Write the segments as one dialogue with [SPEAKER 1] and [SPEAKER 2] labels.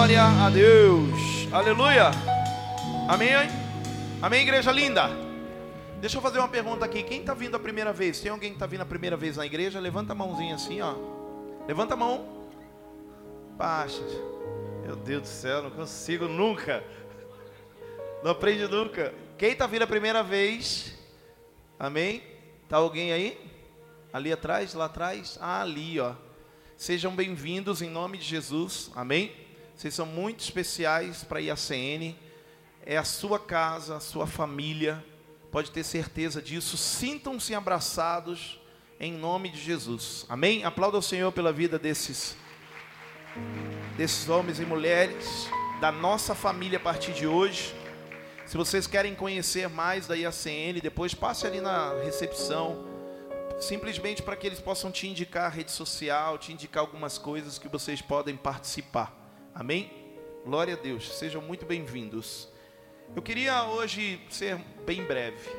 [SPEAKER 1] Glória a Deus. Aleluia. Amém. Amém, igreja linda. Deixa eu fazer uma pergunta aqui. Quem está vindo a primeira vez? Tem alguém que está vindo a primeira vez na igreja? Levanta a mãozinha assim, ó. Levanta a mão. Baixa. Meu Deus do céu, não consigo nunca. Não aprende nunca. Quem está vindo a primeira vez? Amém? Tá alguém aí? Ali atrás, lá atrás? Ah, ali, ó. Sejam bem-vindos em nome de Jesus. Amém? Vocês são muito especiais para a IACN. É a sua casa, a sua família. Pode ter certeza disso. Sintam-se abraçados em nome de Jesus. Amém? Aplauda o Senhor pela vida desses desses homens e mulheres da nossa família a partir de hoje. Se vocês querem conhecer mais da IACN, depois passe ali na recepção simplesmente para que eles possam te indicar a rede social, te indicar algumas coisas que vocês podem participar. Amém? Glória a Deus, sejam muito bem-vindos. Eu queria hoje ser bem breve,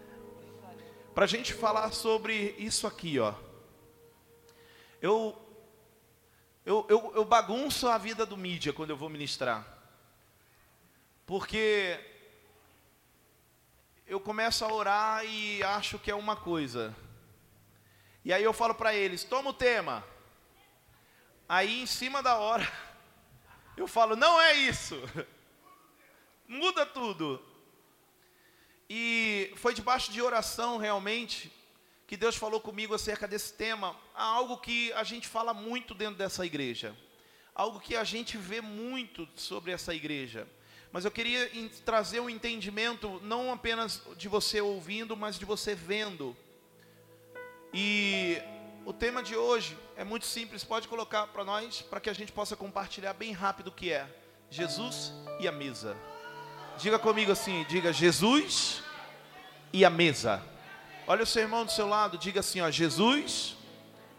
[SPEAKER 1] para a gente falar sobre isso aqui, ó. Eu, eu, eu, eu bagunço a vida do mídia quando eu vou ministrar, porque eu começo a orar e acho que é uma coisa. E aí eu falo para eles: toma o tema. Aí em cima da hora, eu falo: não é isso. Muda tudo. E foi debaixo de oração realmente que Deus falou comigo acerca desse tema, algo que a gente fala muito dentro dessa igreja, algo que a gente vê muito sobre essa igreja. Mas eu queria trazer um entendimento não apenas de você ouvindo, mas de você vendo. E o tema de hoje é muito simples, pode colocar para nós, para que a gente possa compartilhar bem rápido o que é Jesus e a mesa. Diga comigo assim, diga Jesus e a mesa. Olha o seu irmão do seu lado, diga assim, ó, Jesus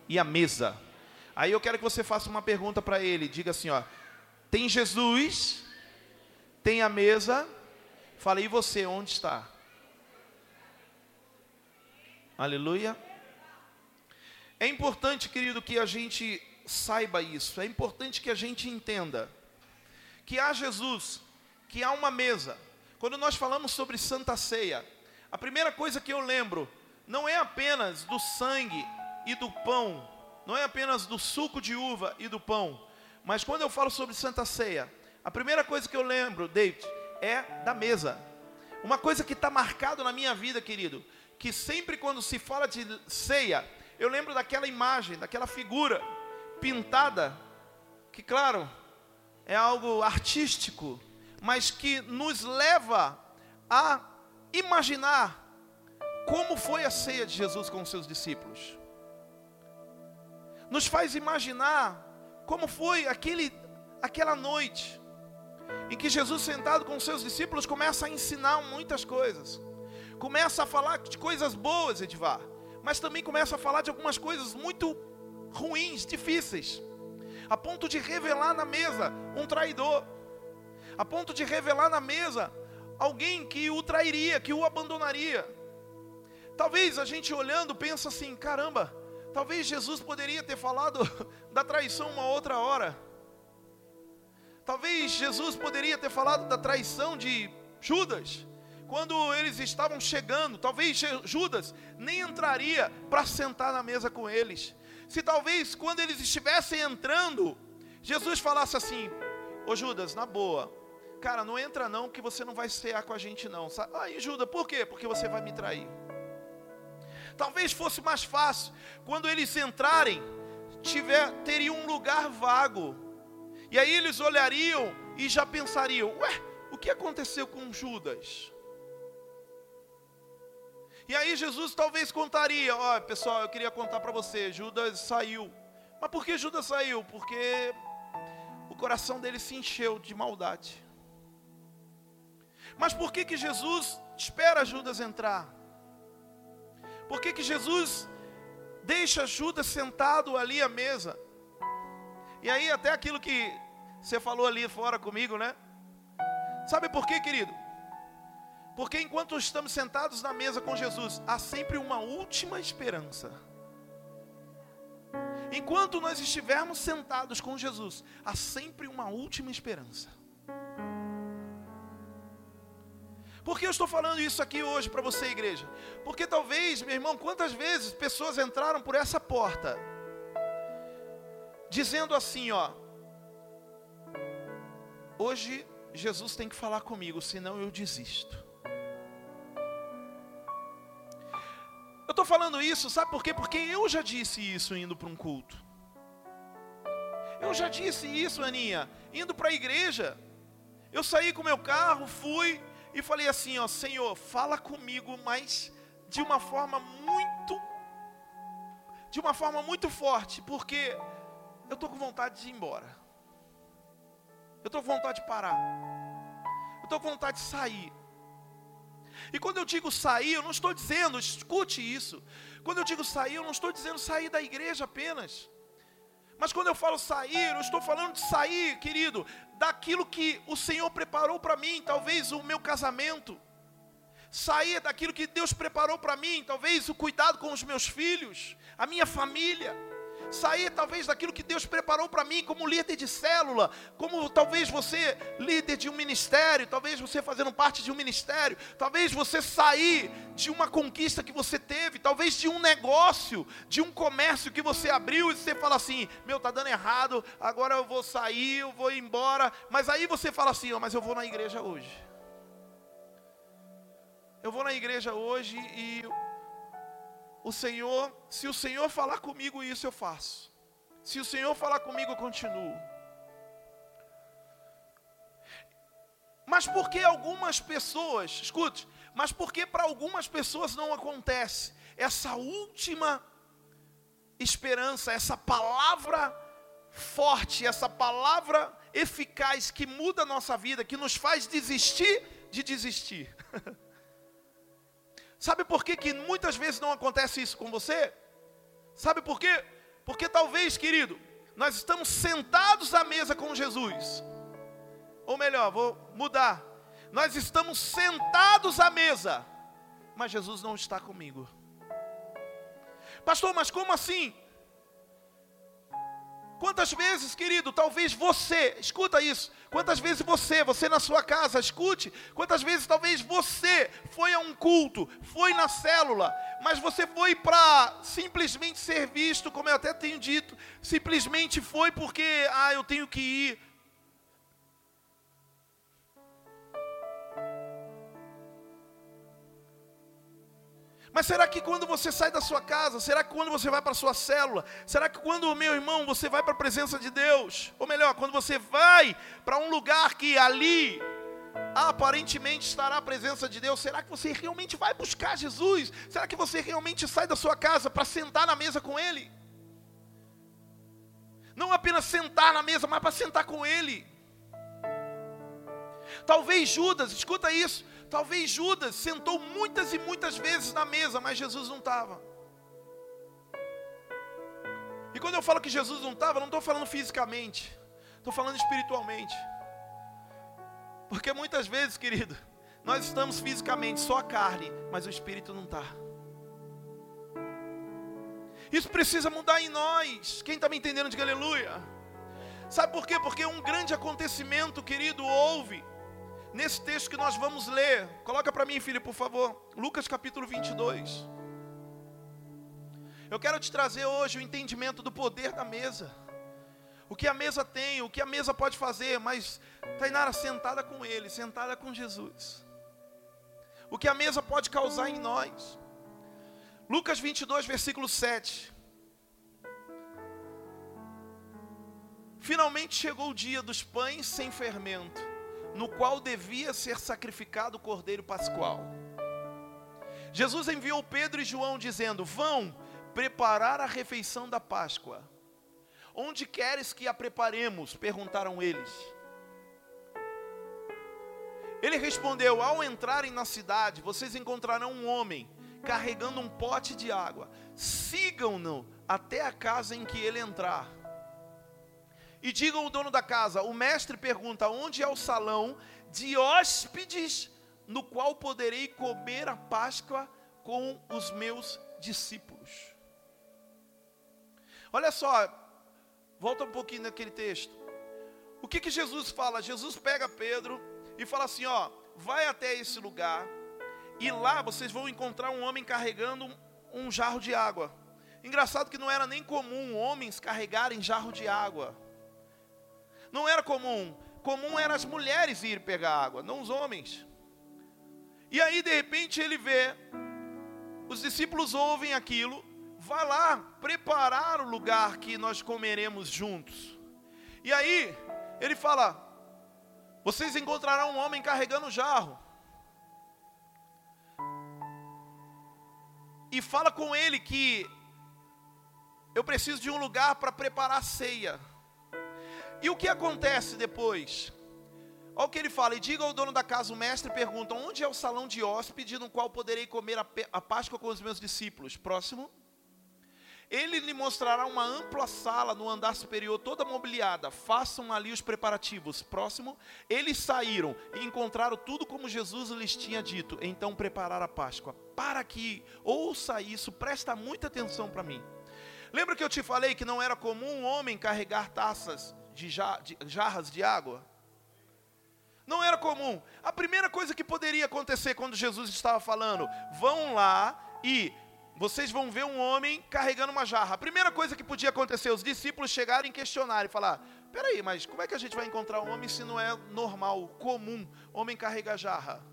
[SPEAKER 1] e a mesa. Aí eu quero que você faça uma pergunta para ele, diga assim, ó, tem Jesus tem a mesa. Fala, e você, onde está? Aleluia. É importante, querido, que a gente saiba isso. É importante que a gente entenda que há Jesus, que há uma mesa. Quando nós falamos sobre Santa Ceia, a primeira coisa que eu lembro não é apenas do sangue e do pão, não é apenas do suco de uva e do pão, mas quando eu falo sobre Santa Ceia, a primeira coisa que eu lembro, David, é da mesa. Uma coisa que está marcado na minha vida, querido, que sempre quando se fala de ceia, eu lembro daquela imagem, daquela figura pintada, que claro, é algo artístico, mas que nos leva a imaginar como foi a ceia de Jesus com os seus discípulos. Nos faz imaginar como foi aquele, aquela noite em que Jesus, sentado com seus discípulos, começa a ensinar muitas coisas. Começa a falar de coisas boas, Edvar, mas também começa a falar de algumas coisas muito ruins, difíceis, a ponto de revelar na mesa um traidor, a ponto de revelar na mesa alguém que o trairia, que o abandonaria. Talvez a gente olhando pensa assim: caramba, talvez Jesus poderia ter falado da traição uma outra hora. Talvez Jesus poderia ter falado da traição de Judas, quando eles estavam chegando. Talvez Judas nem entraria para sentar na mesa com eles. Se talvez quando eles estivessem entrando, Jesus falasse assim: Ô Judas, na boa, cara, não entra não, que você não vai cear com a gente não. Aí Judas, por quê? Porque você vai me trair. Talvez fosse mais fácil quando eles entrarem, tiver teria um lugar vago e aí eles olhariam e já pensariam: ué, o que aconteceu com Judas? E aí Jesus talvez contaria: ó, oh, pessoal, eu queria contar para você, Judas saiu. Mas por que Judas saiu? Porque o coração dele se encheu de maldade. Mas por que que Jesus espera Judas entrar? Por que que Jesus deixa Judas sentado ali à mesa? E aí, até aquilo que você falou ali fora comigo, né? Sabe por quê, querido? Porque enquanto estamos sentados na mesa com Jesus, há sempre uma última esperança. Enquanto nós estivermos sentados com Jesus, há sempre uma última esperança. Por que eu estou falando isso aqui hoje para você, igreja? Porque talvez, meu irmão, quantas vezes pessoas entraram por essa porta, dizendo assim: ó, hoje Jesus tem que falar comigo, senão eu desisto. Eu estou falando isso, sabe por quê? Porque eu já disse isso indo para um culto. Eu já disse isso, Aninha, indo para a igreja. Eu saí com meu carro, fui e falei assim: Ó, Senhor, fala comigo, mas de uma forma muito, de uma forma muito forte, porque eu estou com vontade de ir embora. Eu estou com vontade de parar. Eu estou com vontade de sair. E quando eu digo sair, eu não estou dizendo, escute isso. Quando eu digo sair, eu não estou dizendo sair da igreja apenas. Mas quando eu falo sair, eu estou falando de sair, querido, daquilo que o Senhor preparou para mim, talvez o meu casamento. Sair daquilo que Deus preparou para mim, talvez o cuidado com os meus filhos, a minha família sair talvez daquilo que Deus preparou para mim como líder de célula, como talvez você líder de um ministério, talvez você fazendo parte de um ministério, talvez você sair de uma conquista que você teve, talvez de um negócio, de um comércio que você abriu e você fala assim: "Meu, tá dando errado, agora eu vou sair, eu vou embora". Mas aí você fala assim: oh, "Mas eu vou na igreja hoje". Eu vou na igreja hoje e o Senhor, se o Senhor falar comigo, isso eu faço. Se o Senhor falar comigo, eu continuo. Mas por que algumas pessoas, escute, mas por que para algumas pessoas não acontece essa última esperança, essa palavra forte, essa palavra eficaz que muda a nossa vida, que nos faz desistir de desistir? Sabe por que, que muitas vezes não acontece isso com você? Sabe por quê? Porque talvez, querido, nós estamos sentados à mesa com Jesus. Ou melhor, vou mudar. Nós estamos sentados à mesa, mas Jesus não está comigo. Pastor, mas como assim? Quantas vezes, querido, talvez você, escuta isso, quantas vezes você, você na sua casa, escute, quantas vezes talvez você foi a um culto, foi na célula, mas você foi para simplesmente ser visto, como eu até tenho dito, simplesmente foi porque, ah, eu tenho que ir, Mas será que quando você sai da sua casa, será que quando você vai para a sua célula, será que quando, meu irmão, você vai para a presença de Deus, ou melhor, quando você vai para um lugar que ali aparentemente estará a presença de Deus, será que você realmente vai buscar Jesus? Será que você realmente sai da sua casa para sentar na mesa com Ele? Não apenas sentar na mesa, mas para sentar com Ele. Talvez Judas, escuta isso, Talvez Judas sentou muitas e muitas vezes na mesa, mas Jesus não estava. E quando eu falo que Jesus não estava, não estou falando fisicamente, estou falando espiritualmente. Porque muitas vezes, querido, nós estamos fisicamente só a carne, mas o espírito não está. Isso precisa mudar em nós. Quem está me entendendo, diga aleluia. Sabe por quê? Porque um grande acontecimento, querido, houve nesse texto que nós vamos ler. Coloca para mim, filho, por favor. Lucas capítulo 22. Eu quero te trazer hoje o entendimento do poder da mesa. O que a mesa tem, o que a mesa pode fazer, mas Tainara sentada com ele, sentada com Jesus. O que a mesa pode causar em nós. Lucas 22, versículo 7. Finalmente chegou o dia dos pães sem fermento no qual devia ser sacrificado o cordeiro pascual. Jesus enviou Pedro e João dizendo: Vão preparar a refeição da Páscoa. Onde queres que a preparemos? perguntaram eles. Ele respondeu: Ao entrarem na cidade, vocês encontrarão um homem carregando um pote de água. Sigam-no até a casa em que ele entrar e digam ao dono da casa: o mestre pergunta: onde é o salão de hóspedes no qual poderei comer a Páscoa com os meus discípulos? Olha só, volta um pouquinho naquele texto. O que, que Jesus fala? Jesus pega Pedro e fala assim: ó, vai até esse lugar e lá vocês vão encontrar um homem carregando um, jarro de água. Engraçado que não era nem comum homens carregarem jarro de água. Não era comum. Comum eram as mulheres ir pegar água, não os homens. E aí, de repente, ele vê, os discípulos ouvem aquilo, vai lá preparar o lugar que nós comeremos juntos. E aí, ele fala: Vocês encontrarão um homem carregando jarro. E fala com ele que eu preciso de um lugar para preparar a ceia. E o que acontece depois? Olha o que ele fala, e diga ao dono da casa, o mestre pergunta, onde é o salão de hóspede no qual poderei comer a, a Páscoa com os meus discípulos? Próximo. Ele lhe mostrará uma ampla sala no andar superior, toda mobiliada. Façam ali os preparativos. Próximo. Eles saíram e encontraram tudo como Jesus lhes tinha dito. Então prepararam a Páscoa. Para que ouça isso, presta muita atenção para mim. Lembra que eu te falei que não era comum um homem carregar taças de, de jarras de água? Não era comum. A primeira coisa que poderia acontecer quando Jesus estava falando, vão lá e vocês vão ver um homem carregando uma jarra. A primeira coisa que podia acontecer, os discípulos chegarem e questionarem, falar: peraí, mas como é que a gente vai encontrar um homem se não é normal, comum, homem carrega jarra?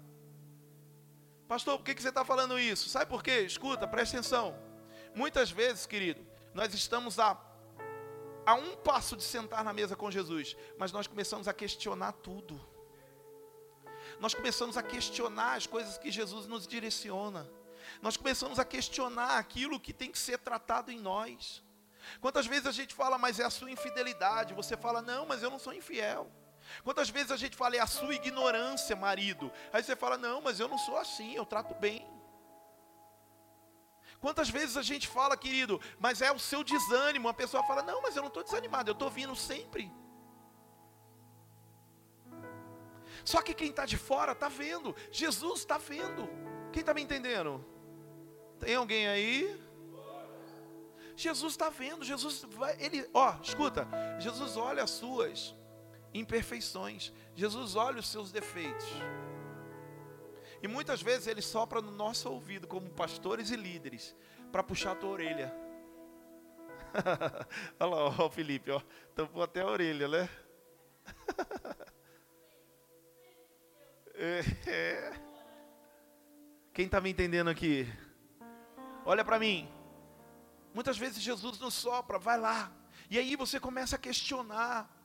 [SPEAKER 1] Pastor, por que, que você está falando isso? Sabe por quê? Escuta, presta atenção. Muitas vezes, querido, nós estamos a, a um passo de sentar na mesa com Jesus, mas nós começamos a questionar tudo. Nós começamos a questionar as coisas que Jesus nos direciona nós começamos a questionar aquilo que tem que ser tratado em nós. Quantas vezes a gente fala, mas é a sua infidelidade? Você fala, não, mas eu não sou infiel. Quantas vezes a gente fala, é a sua ignorância, marido? Aí você fala, não, mas eu não sou assim, eu trato bem. Quantas vezes a gente fala, querido, mas é o seu desânimo? A pessoa fala, não, mas eu não estou desanimado, eu estou vindo sempre. Só que quem está de fora está vendo, Jesus está vendo. Quem está me entendendo? Tem alguém aí? Jesus está vendo, Jesus vai, ele, ó, escuta, Jesus olha as suas imperfeições, Jesus olha os seus defeitos. E muitas vezes ele sopra no nosso ouvido, como pastores e líderes, para puxar a tua orelha. Olha lá, ó, o Felipe, ó, tampou até a orelha, né? é, é. Quem está me entendendo aqui? Olha para mim. Muitas vezes Jesus nos sopra, vai lá. E aí você começa a questionar.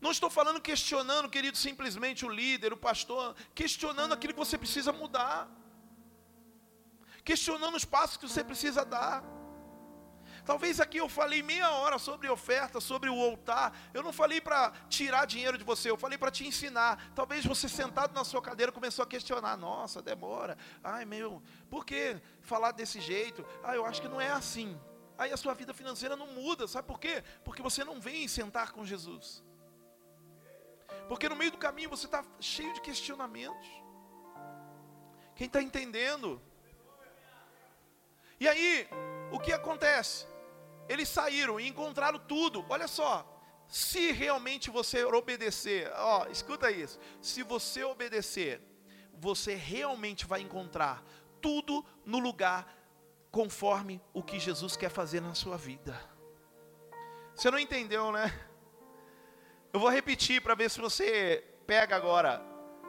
[SPEAKER 1] Não estou falando questionando, querido, simplesmente o líder, o pastor, questionando aquilo que você precisa mudar. Questionando os passos que você precisa dar. Talvez aqui eu falei meia hora sobre oferta, sobre o altar. Eu não falei para tirar dinheiro de você, eu falei para te ensinar. Talvez você sentado na sua cadeira começou a questionar: nossa, demora. Ai meu, por que falar desse jeito? Ah, eu acho que não é assim. Aí a sua vida financeira não muda, sabe por quê? Porque você não vem sentar com Jesus. Porque no meio do caminho você está cheio de questionamentos. Quem está entendendo? E aí, o que acontece? Eles saíram e encontraram tudo. Olha só, se realmente você obedecer, ó, escuta isso. Se você obedecer, você realmente vai encontrar tudo no lugar conforme o que Jesus quer fazer na sua vida. Você não entendeu, né? Eu vou repetir para ver se você pega agora.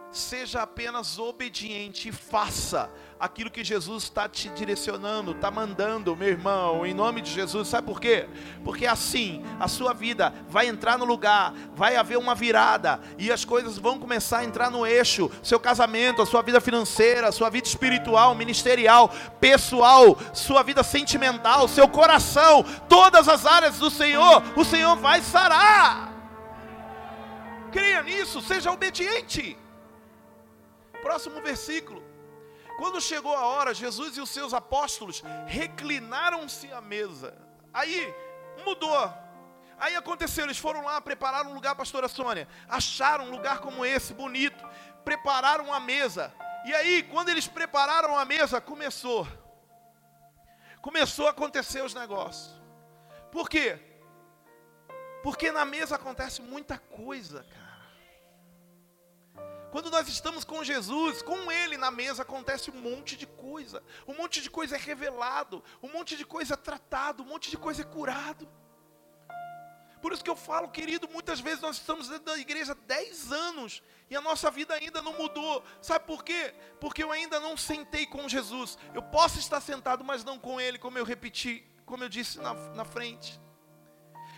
[SPEAKER 1] Seja apenas obediente e faça aquilo que Jesus está te direcionando, está mandando, meu irmão, em nome de Jesus. Sabe por quê? Porque assim a sua vida vai entrar no lugar, vai haver uma virada e as coisas vão começar a entrar no eixo. Seu casamento, a sua vida financeira, a sua vida espiritual, ministerial, pessoal, sua vida sentimental, seu coração, todas as áreas do Senhor, o Senhor vai sarar. Creia nisso, seja obediente. Próximo versículo. Quando chegou a hora, Jesus e os seus apóstolos reclinaram-se à mesa. Aí mudou. Aí aconteceu, eles foram lá, prepararam um lugar, pastora Sônia. Acharam um lugar como esse, bonito. Prepararam a mesa. E aí, quando eles prepararam a mesa, começou. Começou a acontecer os negócios. Por quê? Porque na mesa acontece muita coisa, cara. Quando nós estamos com Jesus, com Ele na mesa, acontece um monte de coisa. Um monte de coisa é revelado, um monte de coisa é tratado, um monte de coisa é curado. Por isso que eu falo, querido, muitas vezes nós estamos dentro da igreja há 10 anos e a nossa vida ainda não mudou. Sabe por quê? Porque eu ainda não sentei com Jesus. Eu posso estar sentado, mas não com Ele, como eu repeti, como eu disse na, na frente.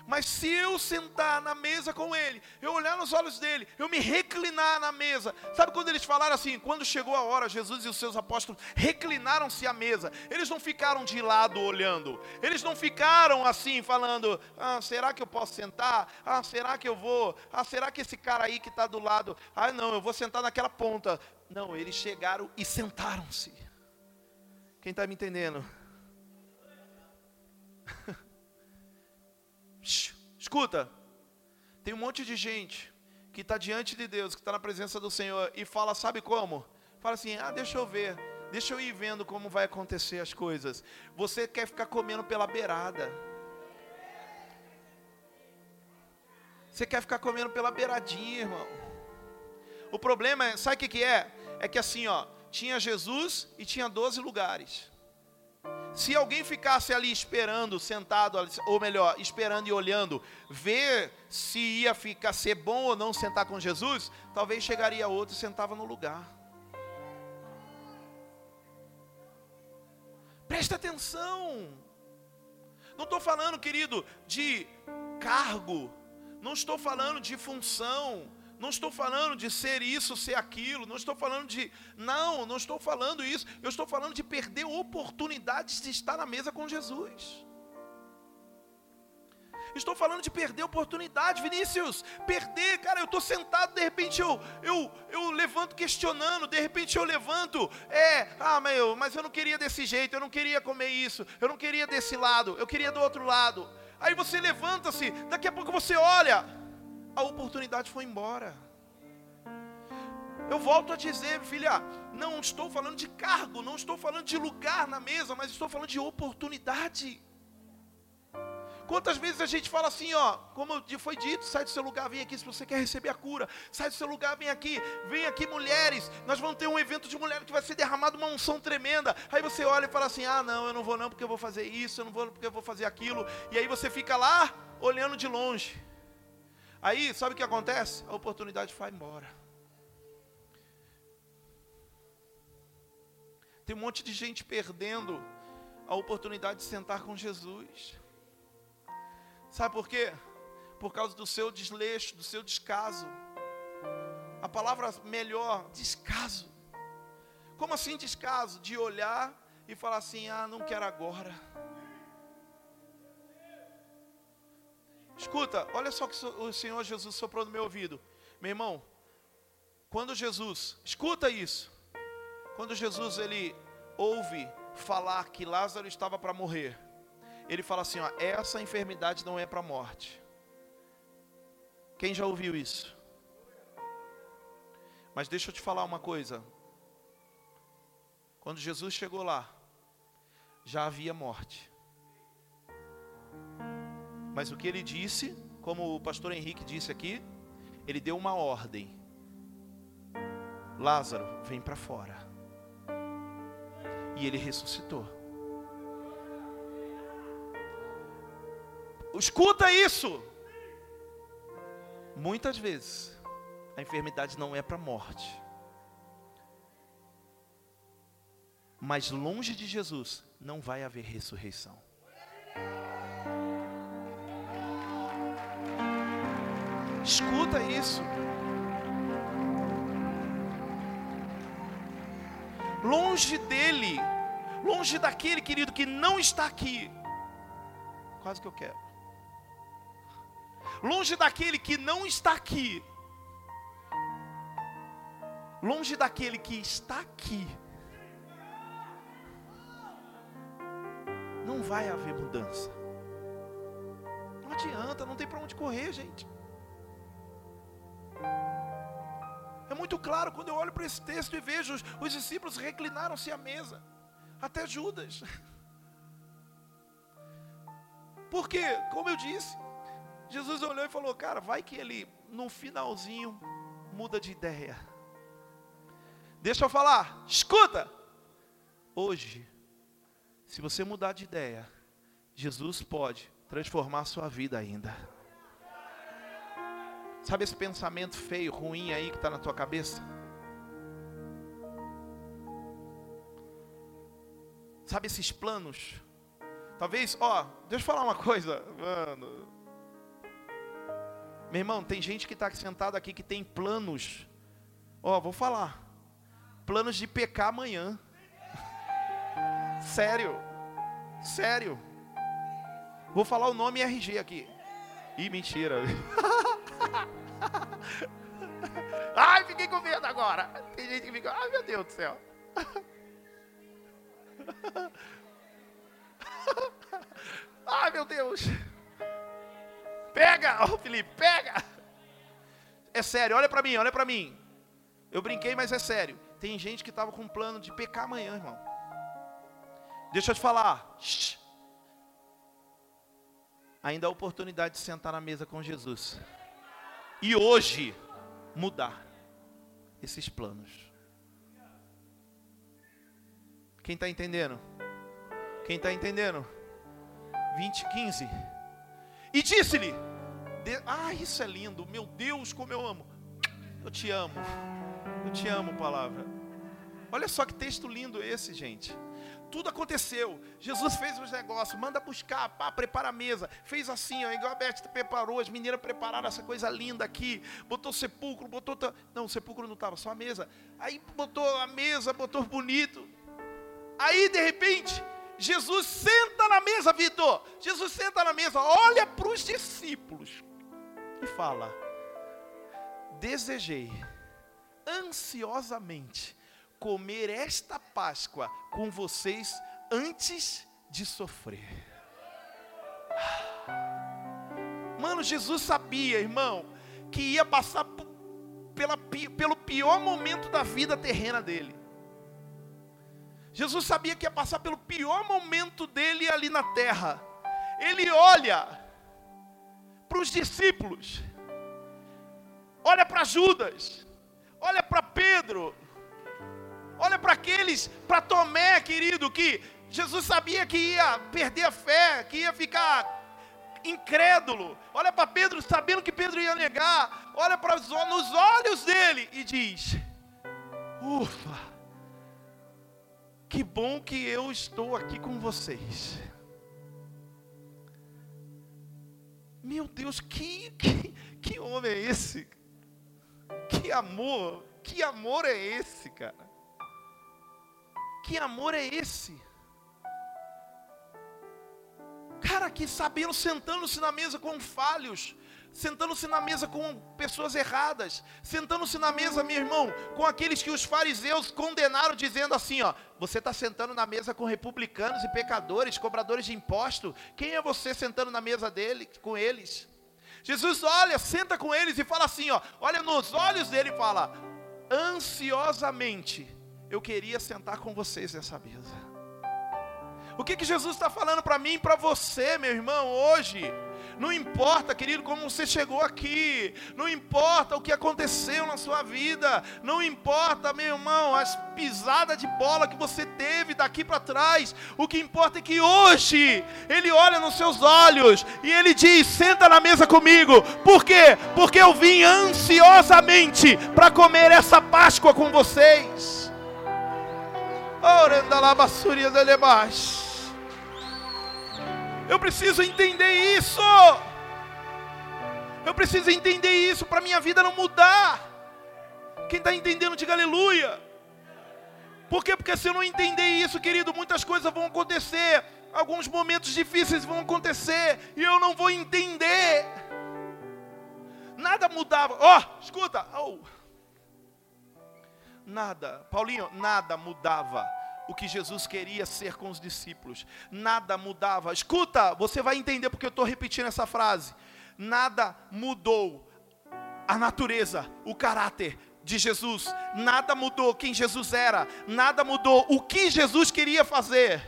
[SPEAKER 1] Mas se eu sentar na mesa com ele, eu olhar nos olhos dele, eu me reclinar na mesa. Sabe quando eles falaram assim? Quando chegou a hora, Jesus e os seus apóstolos reclinaram-se à mesa. Eles não ficaram de lado olhando. Eles não ficaram assim falando: ah, será que eu posso sentar? Ah, será que eu vou? Ah, será que esse cara aí que está do lado? Ah, não, eu vou sentar naquela ponta. Não, eles chegaram e sentaram-se. Quem está me entendendo? Escuta, tem um monte de gente que está diante de Deus, que está na presença do Senhor e fala, sabe como? Fala assim: ah, deixa eu ver, deixa eu ir vendo como vai acontecer as coisas. Você quer ficar comendo pela beirada. Você quer ficar comendo pela beiradinha, irmão. O problema é, sabe o que, que é? É que assim, ó, tinha Jesus e tinha 12 lugares. Se alguém ficasse ali esperando, sentado, ou melhor, esperando e olhando, ver se ia ficar ser bom ou não sentar com Jesus, talvez chegaria outro e sentava no lugar. Presta atenção. Não estou falando, querido, de cargo. Não estou falando de função não estou falando de ser isso, ser aquilo, não estou falando de. Não, não estou falando isso. Eu estou falando de perder oportunidades de estar na mesa com Jesus. Estou falando de perder oportunidade, Vinícius. Perder, cara, eu estou sentado, de repente eu, eu, eu levanto questionando, de repente eu levanto, é, ah, meu, mas eu não queria desse jeito, eu não queria comer isso, eu não queria desse lado, eu queria do outro lado. Aí você levanta-se, daqui a pouco você olha, a oportunidade foi embora. Eu volto a dizer, filha, não estou falando de cargo, não estou falando de lugar na mesa, mas estou falando de oportunidade. Quantas vezes a gente fala assim, ó, como foi dito, sai do seu lugar, vem aqui se você quer receber a cura. Sai do seu lugar, vem aqui, vem aqui mulheres. Nós vamos ter um evento de mulheres que vai ser derramado uma unção tremenda. Aí você olha e fala assim: "Ah, não, eu não vou não porque eu vou fazer isso, eu não vou porque eu vou fazer aquilo". E aí você fica lá olhando de longe. Aí, sabe o que acontece? A oportunidade vai embora. Tem um monte de gente perdendo a oportunidade de sentar com Jesus. Sabe por quê? Por causa do seu desleixo, do seu descaso. A palavra melhor, descaso. Como assim descaso? De olhar e falar assim: ah, não quero agora. Escuta, olha só que o Senhor Jesus soprou no meu ouvido. Meu irmão, quando Jesus, escuta isso. Quando Jesus ele ouve falar que Lázaro estava para morrer, ele fala assim, ó, essa enfermidade não é para morte. Quem já ouviu isso? Mas deixa eu te falar uma coisa. Quando Jesus chegou lá, já havia morte. Mas o que ele disse, como o pastor Henrique disse aqui, ele deu uma ordem: Lázaro, vem para fora. E ele ressuscitou. Escuta isso. Muitas vezes a enfermidade não é para morte. Mas longe de Jesus não vai haver ressurreição. Escuta isso. Longe dele, longe daquele querido que não está aqui. Quase que eu quero. Longe daquele que não está aqui. Longe daquele que está aqui. Não vai haver mudança. Não adianta, não tem para onde correr, gente. Muito claro quando eu olho para esse texto e vejo os, os discípulos reclinaram-se à mesa, até Judas. Porque, como eu disse, Jesus olhou e falou: Cara, vai que ele no finalzinho muda de ideia. Deixa eu falar, escuta. Hoje, se você mudar de ideia, Jesus pode transformar a sua vida ainda. Sabe esse pensamento feio, ruim aí que está na tua cabeça? Sabe esses planos? Talvez, ó, deixa eu falar uma coisa, mano. Meu irmão, tem gente que está sentado aqui que tem planos. Ó, vou falar. Planos de pecar amanhã. Sério. Sério. Vou falar o nome RG aqui. Ih, mentira. Ai, fiquei com medo agora. Tem gente que fica, ai meu Deus do céu. Ai meu Deus. Pega, oh, Felipe, pega. É sério, olha para mim, olha para mim. Eu brinquei, mas é sério. Tem gente que estava com um plano de pecar amanhã, irmão. Deixa eu te falar. Shhh. Ainda há oportunidade de sentar na mesa com Jesus. E hoje mudar esses planos. Quem está entendendo? Quem está entendendo? 20, 15. E disse-lhe: Ah, isso é lindo, meu Deus, como eu amo. Eu te amo, eu te amo, palavra. Olha só que texto lindo esse, gente. Tudo aconteceu. Jesus fez os negócios, manda buscar, pá, prepara a mesa. Fez assim, ó, igual a Beth preparou, as meninas prepararam essa coisa linda aqui. Botou sepulcro, botou. Não, sepulcro não estava, só a mesa. Aí botou a mesa, botou bonito. Aí, de repente, Jesus senta na mesa, Vitor. Jesus senta na mesa, olha para os discípulos e fala: Desejei ansiosamente comer esta Páscoa com vocês antes de sofrer. Mano, Jesus sabia, irmão, que ia passar pela, pelo pior momento da vida terrena dele. Jesus sabia que ia passar pelo pior momento dele ali na terra. Ele olha para os discípulos, olha para Judas, olha para Pedro, olha para aqueles, para Tomé, querido, que Jesus sabia que ia perder a fé, que ia ficar incrédulo. Olha para Pedro, sabendo que Pedro ia negar. Olha para os, nos olhos dele e diz: Ufa, que bom que eu estou aqui com vocês. Meu Deus, que, que, que homem é esse? Que amor, que amor é esse, cara? Que amor é esse? Cara, que sabendo, sentando-se na mesa com falhos, sentando-se na mesa com pessoas erradas, sentando-se na mesa, meu irmão, com aqueles que os fariseus condenaram, dizendo assim: ó, você está sentando na mesa com republicanos e pecadores, cobradores de imposto. Quem é você sentando na mesa dele, com eles? Jesus olha, senta com eles e fala assim: ó, olha nos olhos dele e fala: ansiosamente, eu queria sentar com vocês nessa mesa. O que, que Jesus está falando para mim e para você, meu irmão, hoje? Não importa, querido, como você chegou aqui. Não importa o que aconteceu na sua vida. Não importa, meu irmão, as pisadas de bola que você teve daqui para trás. O que importa é que hoje Ele olha nos seus olhos e Ele diz: Senta na mesa comigo. Por quê? Porque eu vim ansiosamente para comer essa Páscoa com vocês. Eu preciso entender isso. Eu preciso entender isso para minha vida não mudar. Quem está entendendo, diga aleluia. Por quê? Porque se eu não entender isso, querido, muitas coisas vão acontecer. Alguns momentos difíceis vão acontecer. E eu não vou entender. Nada mudava. Ó, oh, escuta. Oh. Nada. Paulinho, nada mudava o que Jesus queria ser com os discípulos. Nada mudava. Escuta, você vai entender porque eu estou repetindo essa frase. Nada mudou a natureza, o caráter de Jesus. Nada mudou quem Jesus era. Nada mudou o que Jesus queria fazer.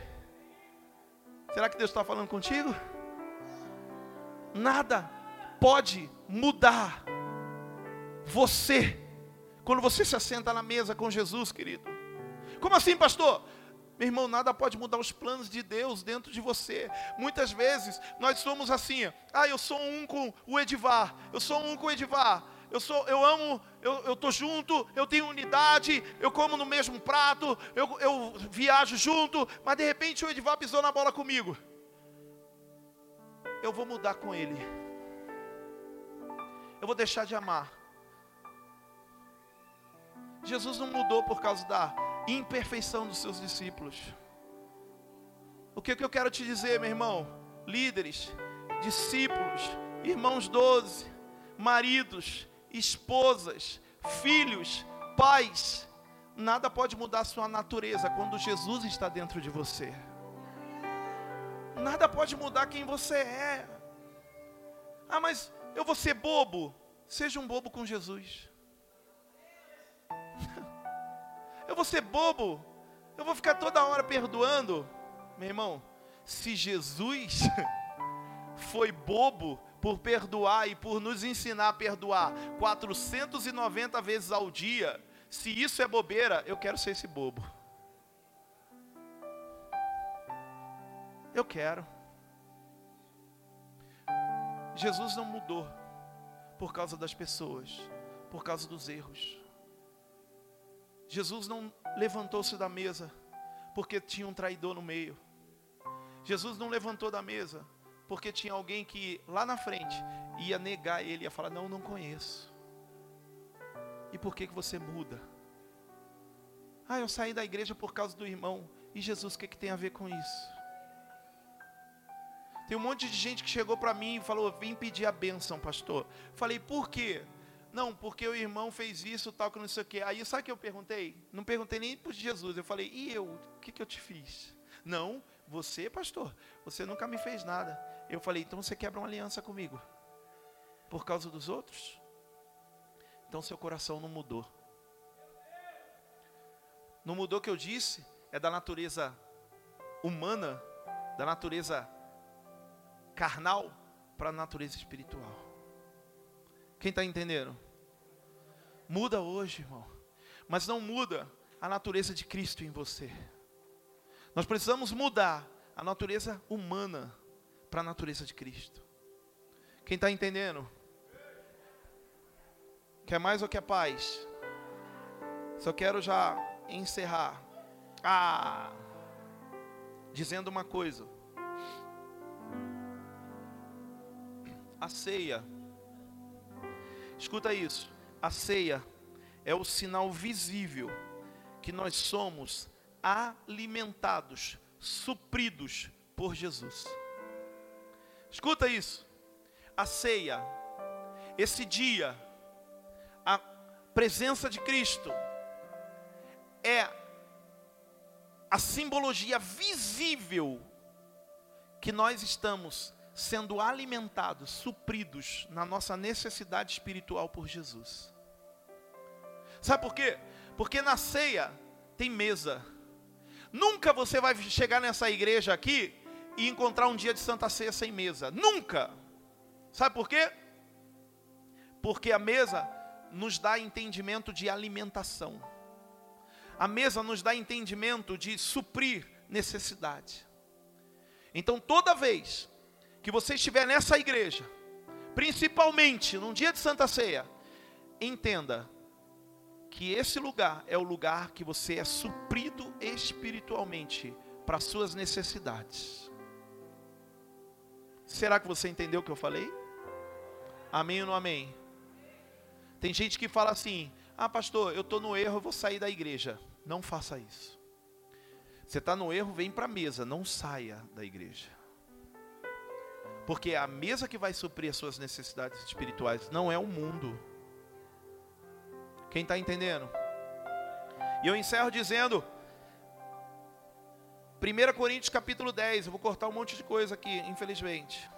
[SPEAKER 1] Será que Deus está falando contigo? nada pode mudar você quando você se assenta na mesa com Jesus, querido. Como assim, pastor? Meu irmão, nada pode mudar os planos de Deus dentro de você. Muitas vezes nós somos assim: ah, eu sou um com o Edivar, eu sou um com o Edivar, eu sou, eu amo, eu estou junto, eu tenho unidade, eu como no mesmo prato, eu, eu viajo junto, mas de repente o Edivar pisou na bola comigo. Eu vou mudar com ele. Eu vou deixar de amar. Jesus não mudou por causa da imperfeição dos seus discípulos. O que, que eu quero te dizer, meu irmão? Líderes, discípulos, irmãos doze, maridos, esposas, filhos, pais, nada pode mudar sua natureza quando Jesus está dentro de você. Nada pode mudar quem você é. Ah, mas eu vou ser bobo. Seja um bobo com Jesus. Eu vou ser bobo. Eu vou ficar toda hora perdoando. Meu irmão, se Jesus foi bobo por perdoar e por nos ensinar a perdoar 490 vezes ao dia, se isso é bobeira, eu quero ser esse bobo. Eu quero. Jesus não mudou por causa das pessoas, por causa dos erros. Jesus não levantou-se da mesa porque tinha um traidor no meio. Jesus não levantou da mesa porque tinha alguém que lá na frente ia negar ele, ia falar: Não, não conheço. E por que, que você muda? Ah, eu saí da igreja por causa do irmão. E Jesus, o que, que tem a ver com isso? Tem um monte de gente que chegou para mim e falou: Vim pedir a bênção, pastor. Falei: Por quê? Não, porque o irmão fez isso, tal, que não sei o quê. Aí sabe o que eu perguntei? Não perguntei nem por Jesus. Eu falei: E eu? O que, que eu te fiz? Não, você, pastor, você nunca me fez nada. Eu falei: Então você quebra uma aliança comigo? Por causa dos outros? Então seu coração não mudou. Não mudou o que eu disse? É da natureza humana, da natureza carnal para a natureza espiritual. Quem está entendendo? Muda hoje, irmão. Mas não muda a natureza de Cristo em você. Nós precisamos mudar a natureza humana para a natureza de Cristo. Quem está entendendo? Quer mais ou quer paz? Só quero já encerrar. Ah, dizendo uma coisa. A ceia, escuta isso. A ceia é o sinal visível que nós somos alimentados, supridos por Jesus. Escuta isso. A ceia, esse dia, a presença de Cristo é a simbologia visível que nós estamos sendo alimentados, supridos na nossa necessidade espiritual por Jesus. Sabe por quê? Porque na ceia tem mesa. Nunca você vai chegar nessa igreja aqui e encontrar um dia de Santa Ceia sem mesa. Nunca. Sabe por quê? Porque a mesa nos dá entendimento de alimentação. A mesa nos dá entendimento de suprir necessidade. Então, toda vez que você estiver nessa igreja, principalmente num dia de Santa Ceia, entenda que esse lugar é o lugar que você é suprido espiritualmente para suas necessidades. Será que você entendeu o que eu falei? Amém ou não amém? Tem gente que fala assim: ah, pastor, eu estou no erro, eu vou sair da igreja. Não faça isso. Você está no erro, vem para a mesa, não saia da igreja. Porque a mesa que vai suprir as suas necessidades espirituais, não é o mundo. Quem está entendendo? E eu encerro dizendo, 1 Coríntios capítulo 10, eu vou cortar um monte de coisa aqui, infelizmente.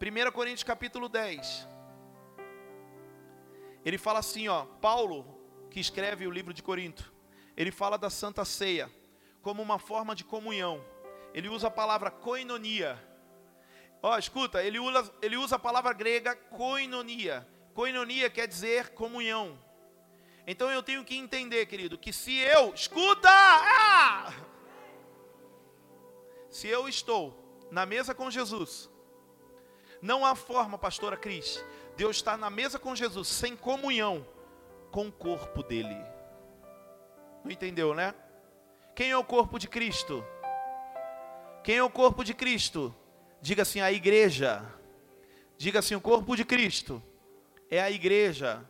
[SPEAKER 1] 1 Coríntios capítulo 10. Ele fala assim, ó, Paulo, que escreve o livro de Corinto, ele fala da Santa Ceia como uma forma de comunhão. Ele usa a palavra koinonia. Ó, escuta, ele usa, ele usa a palavra grega koinonia. Koinonia quer dizer comunhão. Então eu tenho que entender, querido, que se eu, escuta! Ah! Se eu estou na mesa com Jesus, não há forma, pastora Cris, Deus está na mesa com Jesus sem comunhão com o corpo dele. Não entendeu, né? Quem é o corpo de Cristo? Quem é o corpo de Cristo? Diga assim, a igreja. Diga assim, o corpo de Cristo é a igreja.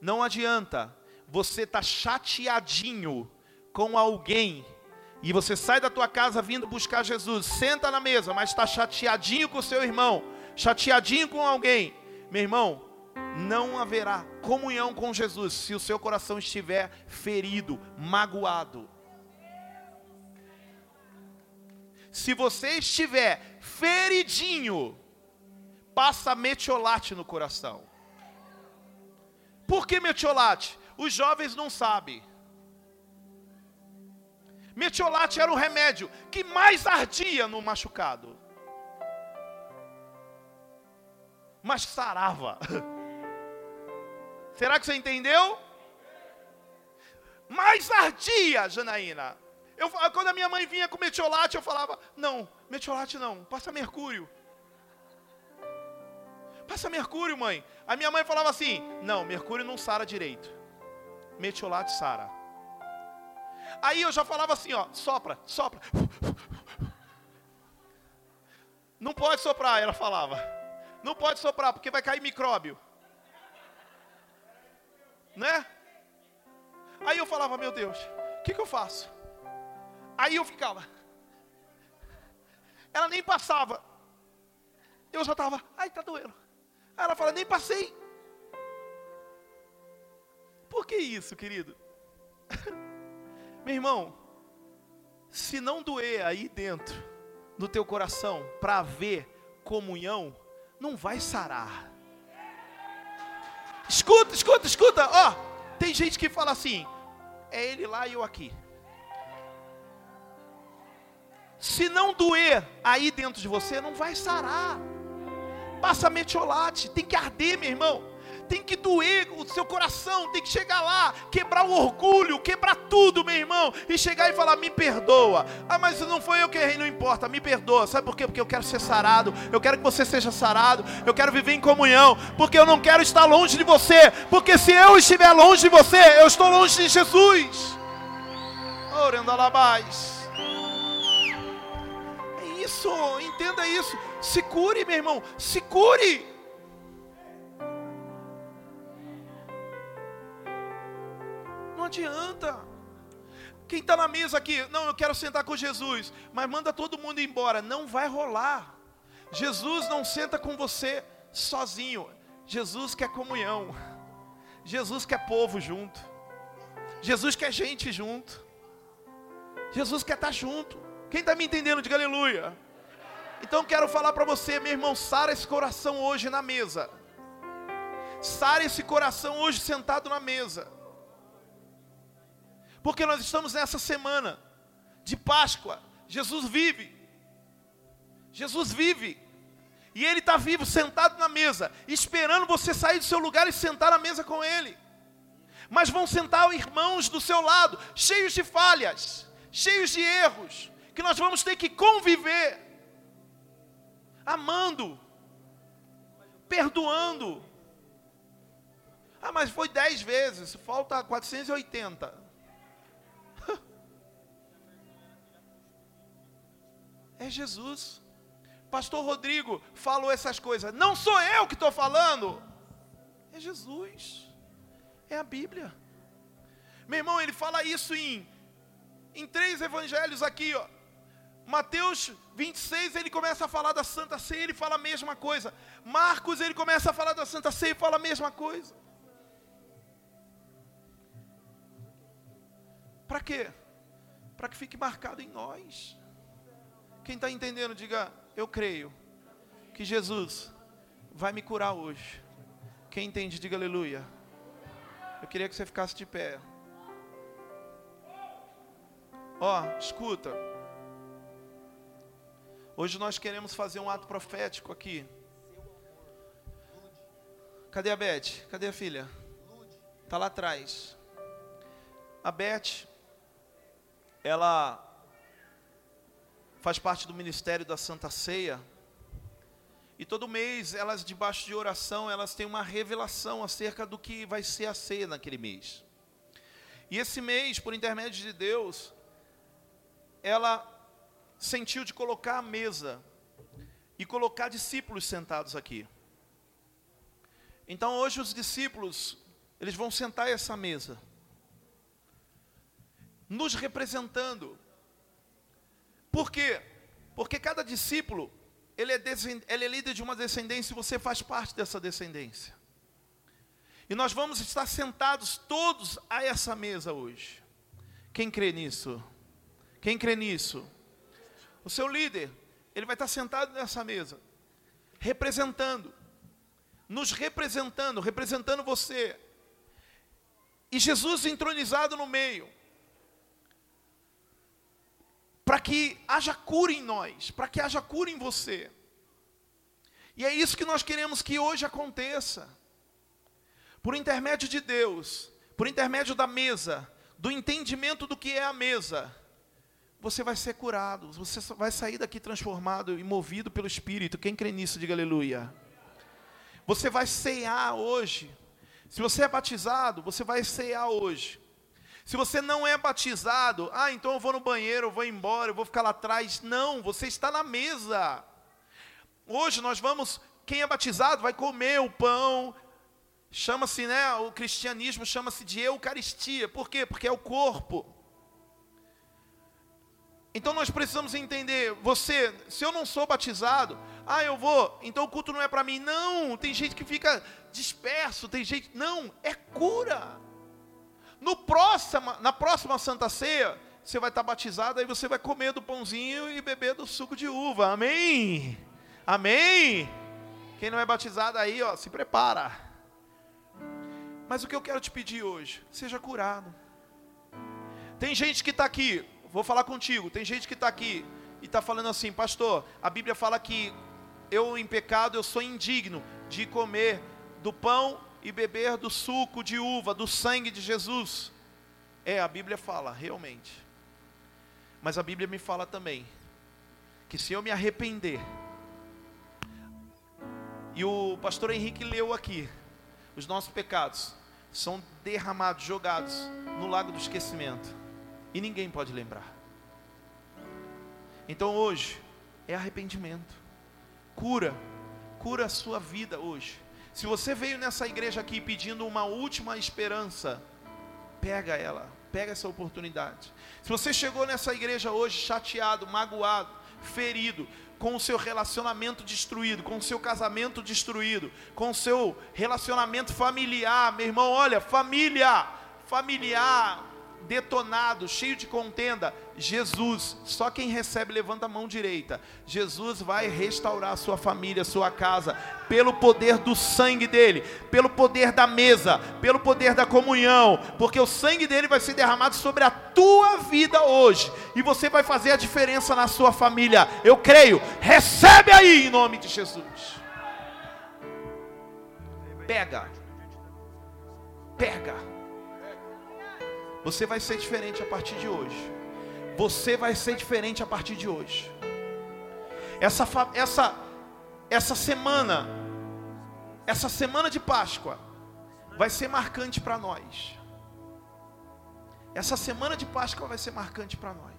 [SPEAKER 1] Não adianta você estar tá chateadinho com alguém e você sai da tua casa vindo buscar Jesus, senta na mesa, mas está chateadinho com o seu irmão, chateadinho com alguém. Meu irmão, não haverá comunhão com Jesus se o seu coração estiver ferido, magoado. Se você estiver feridinho, passa metiolate no coração. Por que metiolate? Os jovens não sabem. Metiolate era o remédio que mais ardia no machucado. Mas sarava. Será que você entendeu? Mais ardia, Janaína. Eu, quando a minha mãe vinha com metiolate, eu falava: Não, metiolate não, passa mercúrio. Passa mercúrio, mãe. A minha mãe falava assim: Não, mercúrio não sara direito. Metiolate sara. Aí eu já falava assim: Ó, sopra, sopra. Não pode soprar, ela falava. Não pode soprar, porque vai cair micróbio. Né? Aí eu falava: Meu Deus, o que, que eu faço? Aí eu ficava. Ela nem passava. Eu já estava, ai, tá doendo. Aí ela fala, nem passei. Por que isso, querido? Meu irmão, se não doer aí dentro, no teu coração, para haver comunhão, não vai sarar. Escuta, escuta, escuta, ó. Tem gente que fala assim: é ele lá e eu aqui. Se não doer aí dentro de você, não vai sarar. Passa metiolate, tem que arder, meu irmão. Tem que doer o seu coração, tem que chegar lá, quebrar o orgulho, quebrar tudo, meu irmão, e chegar e falar: me perdoa. Ah, mas não foi eu que errei, não importa, me perdoa. Sabe por quê? Porque eu quero ser sarado, eu quero que você seja sarado, eu quero viver em comunhão, porque eu não quero estar longe de você, porque se eu estiver longe de você, eu estou longe de Jesus. Orando alabás isso, entenda isso. Se cure, meu irmão, se cure. Não adianta. Quem está na mesa aqui, não, eu quero sentar com Jesus, mas manda todo mundo embora. Não vai rolar. Jesus não senta com você sozinho. Jesus quer comunhão. Jesus quer povo junto. Jesus quer gente junto. Jesus quer estar junto. Quem está me entendendo, diga aleluia. Então quero falar para você, meu irmão, sara esse coração hoje na mesa. Sara esse coração hoje sentado na mesa. Porque nós estamos nessa semana de Páscoa. Jesus vive. Jesus vive. E Ele está vivo, sentado na mesa, esperando você sair do seu lugar e sentar na mesa com Ele. Mas vão sentar irmãos do seu lado, cheios de falhas, cheios de erros, que nós vamos ter que conviver, amando, perdoando. Ah, mas foi dez vezes, falta 480. É Jesus. Pastor Rodrigo falou essas coisas. Não sou eu que estou falando. É Jesus. É a Bíblia. Meu irmão, ele fala isso em, em três evangelhos aqui, ó. Mateus 26, ele começa a falar da Santa Ceia, ele fala a mesma coisa. Marcos, ele começa a falar da Santa Ceia e fala a mesma coisa. Para quê? Para que fique marcado em nós. Quem está entendendo, diga: Eu creio que Jesus vai me curar hoje. Quem entende, diga aleluia. Eu queria que você ficasse de pé. Ó, escuta. Hoje nós queremos fazer um ato profético aqui. Cadê a Beth? Cadê a filha? Está lá atrás. A Beth, ela faz parte do ministério da Santa Ceia. E todo mês, elas debaixo de oração, elas têm uma revelação acerca do que vai ser a ceia naquele mês. E esse mês, por intermédio de Deus, ela sentiu de colocar a mesa e colocar discípulos sentados aqui. Então hoje os discípulos, eles vão sentar essa mesa, nos representando. Por quê? Porque cada discípulo, ele é, ele é líder de uma descendência e você faz parte dessa descendência. E nós vamos estar sentados todos a essa mesa hoje. Quem crê nisso? Quem crê nisso? O seu líder, ele vai estar sentado nessa mesa, representando, nos representando, representando você. E Jesus entronizado no meio, para que haja cura em nós, para que haja cura em você. E é isso que nós queremos que hoje aconteça. Por intermédio de Deus, por intermédio da mesa, do entendimento do que é a mesa, você vai ser curado, você vai sair daqui transformado e movido pelo Espírito. Quem crê nisso, diga aleluia. Você vai cear hoje. Se você é batizado, você vai cear hoje. Se você não é batizado, ah, então eu vou no banheiro, eu vou embora, eu vou ficar lá atrás. Não, você está na mesa. Hoje nós vamos, quem é batizado vai comer o pão. Chama-se, né, o cristianismo chama-se de eucaristia. Por quê? Porque é o corpo. Então nós precisamos entender, você, se eu não sou batizado, ah, eu vou, então o culto não é para mim. Não, tem gente que fica disperso, tem gente, não, é cura. No próximo, na próxima Santa Ceia, você vai estar batizado, aí você vai comer do pãozinho e beber do suco de uva. Amém? Amém? Quem não é batizado aí, ó, se prepara. Mas o que eu quero te pedir hoje, seja curado. Tem gente que está aqui, vou falar contigo. Tem gente que está aqui e está falando assim, pastor, a Bíblia fala que eu em pecado eu sou indigno de comer do pão e beber do suco de uva, do sangue de Jesus. É, a Bíblia fala, realmente. Mas a Bíblia me fala também que se eu me arrepender, e o pastor Henrique leu aqui, os nossos pecados são derramados, jogados no lago do esquecimento e ninguém pode lembrar. Então hoje é arrependimento. Cura, cura a sua vida hoje. Se você veio nessa igreja aqui pedindo uma última esperança, pega ela, pega essa oportunidade. Se você chegou nessa igreja hoje chateado, magoado, ferido, com o seu relacionamento destruído, com o seu casamento destruído, com o seu relacionamento familiar, meu irmão, olha, família, familiar, detonado, cheio de contenda, Jesus, só quem recebe levanta a mão direita. Jesus vai restaurar sua família, sua casa, pelo poder do sangue dele, pelo poder da mesa, pelo poder da comunhão, porque o sangue dele vai ser derramado sobre a tua vida hoje, e você vai fazer a diferença na sua família. Eu creio. Recebe aí em nome de Jesus. Pega. Pega você vai ser diferente a partir de hoje. Você vai ser diferente a partir de hoje. Essa, essa, essa semana, essa semana de Páscoa, vai ser marcante para nós. Essa semana de Páscoa vai ser marcante para nós.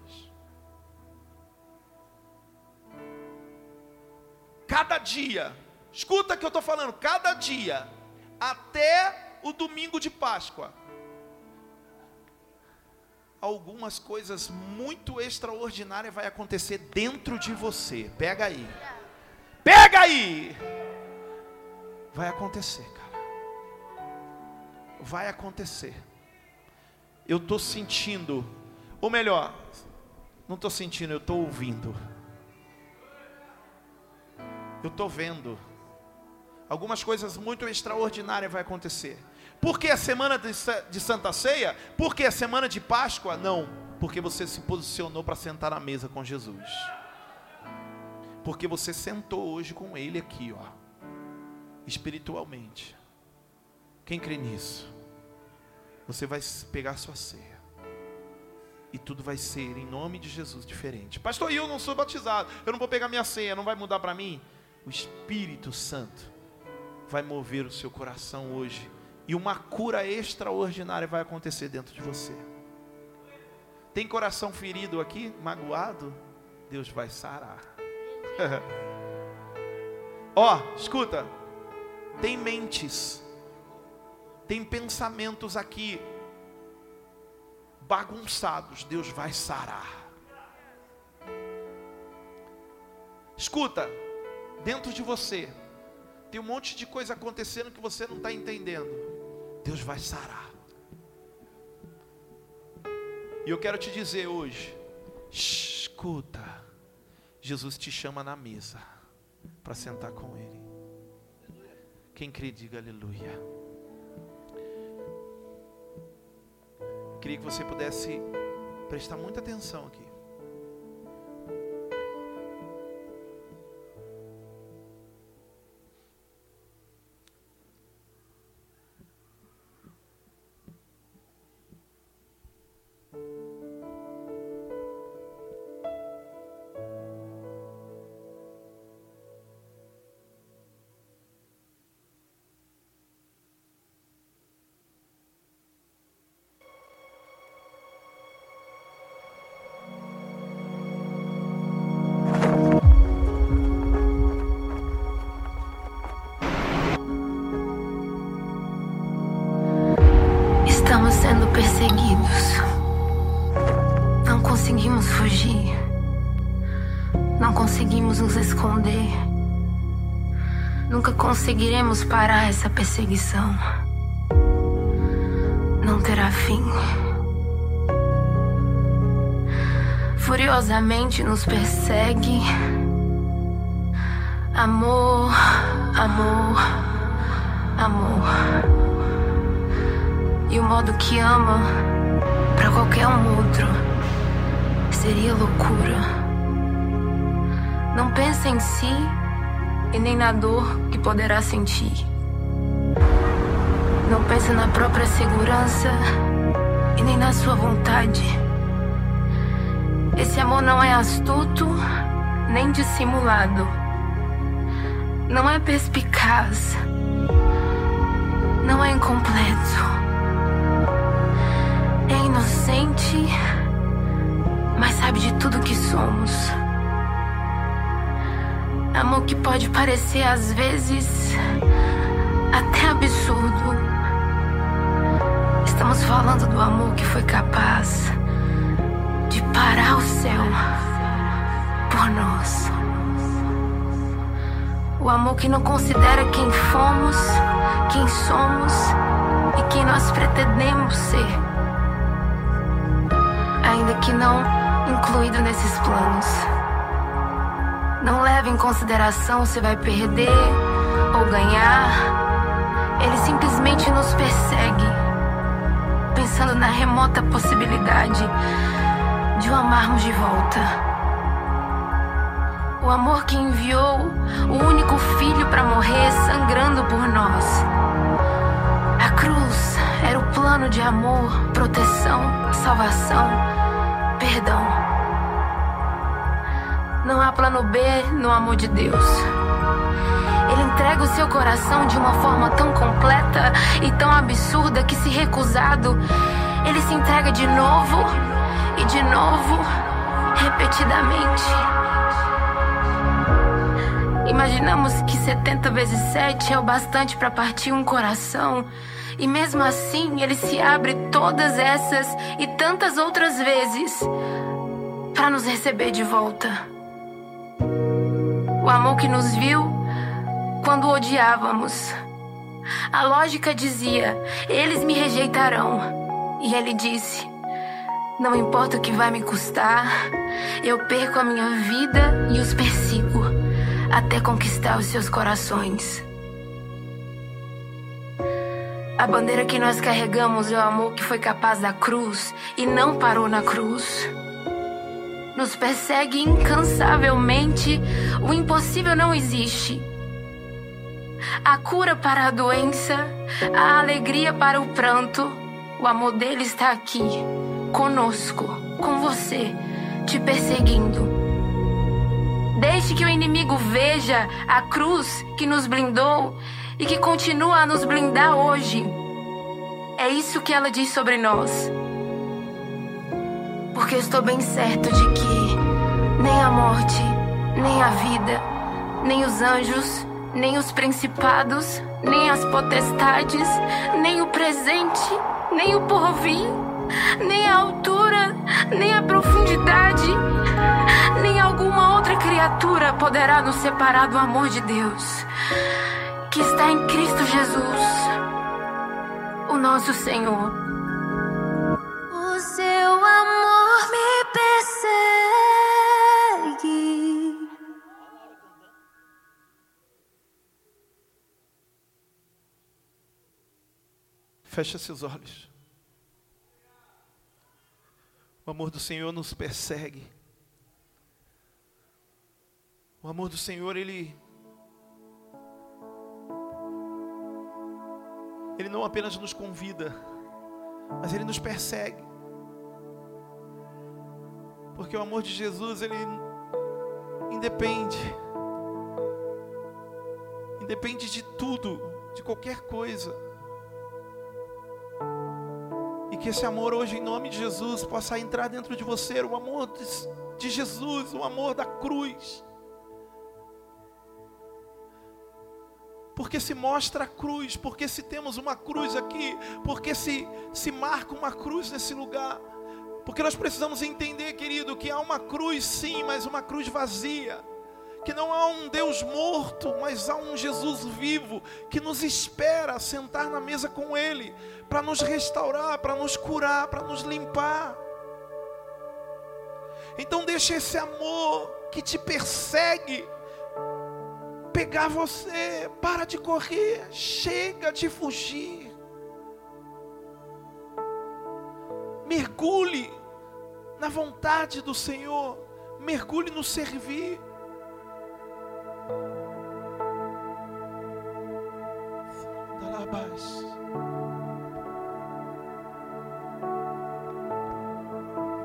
[SPEAKER 1] Cada dia, escuta que eu estou falando, cada dia, até o domingo de Páscoa, algumas coisas muito extraordinárias vai acontecer dentro de você. Pega aí. Pega aí. Vai acontecer, cara. Vai acontecer. Eu estou sentindo, ou melhor, não estou sentindo, eu estou ouvindo. Eu estou vendo. Algumas coisas muito extraordinárias vai acontecer. Por que a semana de Santa Ceia? Por que a semana de Páscoa? Não, porque você se posicionou para sentar à mesa com Jesus. Porque você sentou hoje com Ele aqui, ó, espiritualmente. Quem crê nisso? Você vai pegar sua ceia. E tudo vai ser, em nome de Jesus, diferente. Pastor, eu não sou batizado. Eu não vou pegar minha ceia, não vai mudar para mim? O Espírito Santo vai mover o seu coração hoje. E uma cura extraordinária vai acontecer dentro de você. Tem coração ferido aqui, magoado? Deus vai sarar. Ó, oh, escuta. Tem mentes, tem pensamentos aqui bagunçados. Deus vai sarar. Escuta, dentro de você tem um monte de coisa acontecendo que você não está entendendo. Deus vai sarar. E eu quero te dizer hoje, escuta, Jesus te chama na mesa para sentar com Ele. Quem crê, diga aleluia. Queria que você pudesse prestar muita atenção aqui.
[SPEAKER 2] Conseguiremos parar essa perseguição. Não terá fim. Furiosamente nos persegue. Amor, amor, amor. E o modo que ama para qualquer um outro seria loucura. Não pensa em si e nem na dor que poderá sentir. Não pense na própria segurança e nem na sua vontade. Esse amor não é astuto nem dissimulado. Não é perspicaz. Não é incompleto. É inocente, mas sabe de tudo que somos. Amor que pode parecer às vezes até absurdo. Estamos falando do amor que foi capaz de parar o céu por nós. O amor que não considera quem fomos, quem somos e quem nós pretendemos ser. Ainda que não incluído nesses planos. Não leva em consideração se vai perder ou ganhar. Ele simplesmente nos persegue, pensando na remota possibilidade de o amarmos de volta. O amor que enviou o único filho para morrer sangrando por nós. A cruz era o plano de amor, proteção, salvação, perdão. Não há plano B no amor de Deus. Ele entrega o seu coração de uma forma tão completa e tão absurda que, se recusado, ele se entrega de novo e de novo, repetidamente. Imaginamos que 70 vezes 7 é o bastante para partir um coração. E mesmo assim, ele se abre todas essas e tantas outras vezes para nos receber de volta. O amor que nos viu quando odiávamos. A lógica dizia: eles me rejeitarão. E ele disse: Não importa o que vai me custar, eu perco a minha vida e os persigo até conquistar os seus corações. A bandeira que nós carregamos é o amor que foi capaz da cruz e não parou na cruz. Nos persegue incansavelmente, o impossível não existe. A cura para a doença, a alegria para o pranto, o amor dele está aqui, conosco, com você, te perseguindo. Deixe que o inimigo veja a cruz que nos blindou e que continua a nos blindar hoje. É isso que ela diz sobre nós. Porque estou bem certo de que nem a morte, nem a vida, nem os anjos, nem os principados, nem as potestades, nem o presente, nem o porvir, nem a altura, nem a profundidade, nem alguma outra criatura poderá nos separar do amor de Deus, que está em Cristo Jesus, o nosso Senhor.
[SPEAKER 3] O seu amor.
[SPEAKER 1] Fecha seus olhos. O amor do Senhor nos persegue. O amor do Senhor, ele Ele não apenas nos convida, mas ele nos persegue. Porque o amor de Jesus, ele independe. Independe de tudo, de qualquer coisa. E que esse amor hoje, em nome de Jesus, possa entrar dentro de você, o amor de, Jesus, o amor da cruz. porque se mostra a cruz, porque se temos uma cruz aqui, porque se, se marca uma cruz nesse lugar. Porque nós precisamos entender, querido, que há uma cruz sim, mas uma cruz vazia. Que não há um Deus morto, mas há um Jesus vivo que nos espera sentar na mesa com Ele, para nos restaurar, para nos curar, para nos limpar. Então deixa esse amor que te persegue, pegar você. Para de correr, chega de fugir. Mergulhe na vontade do Senhor, mergulhe no servir.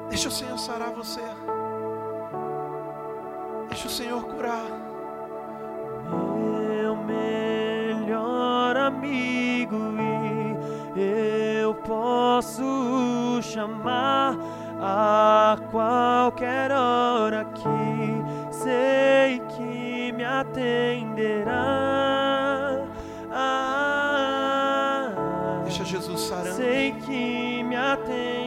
[SPEAKER 1] Deixa o Senhor sarar você. Deixa o Senhor curar.
[SPEAKER 4] amigo e eu posso chamar a qualquer hora que sei que me atenderá.
[SPEAKER 1] Ah, Deixa Jesus sarando.
[SPEAKER 4] Sei que me atenderá.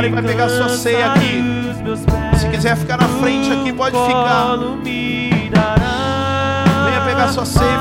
[SPEAKER 1] Lugar e vai pegar sua ceia aqui. Se quiser ficar na frente aqui, pode ficar. Venha pegar sua ceia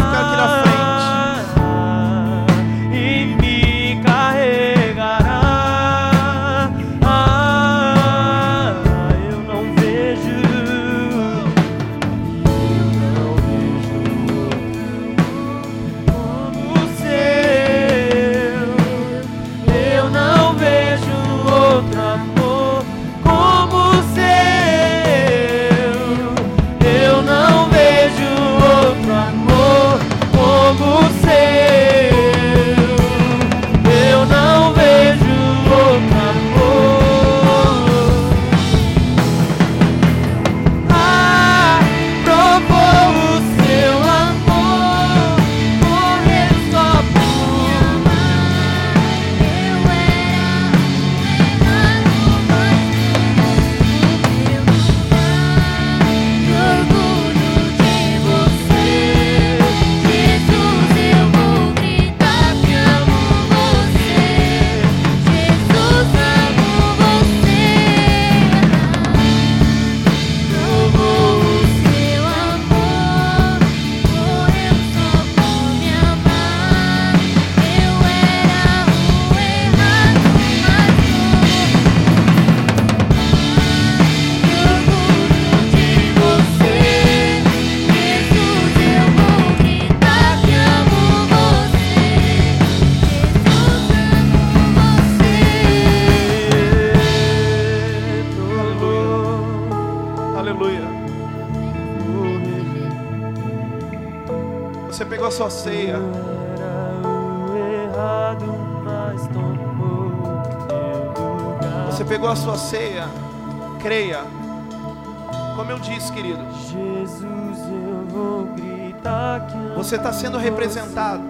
[SPEAKER 3] você
[SPEAKER 1] está sendo representado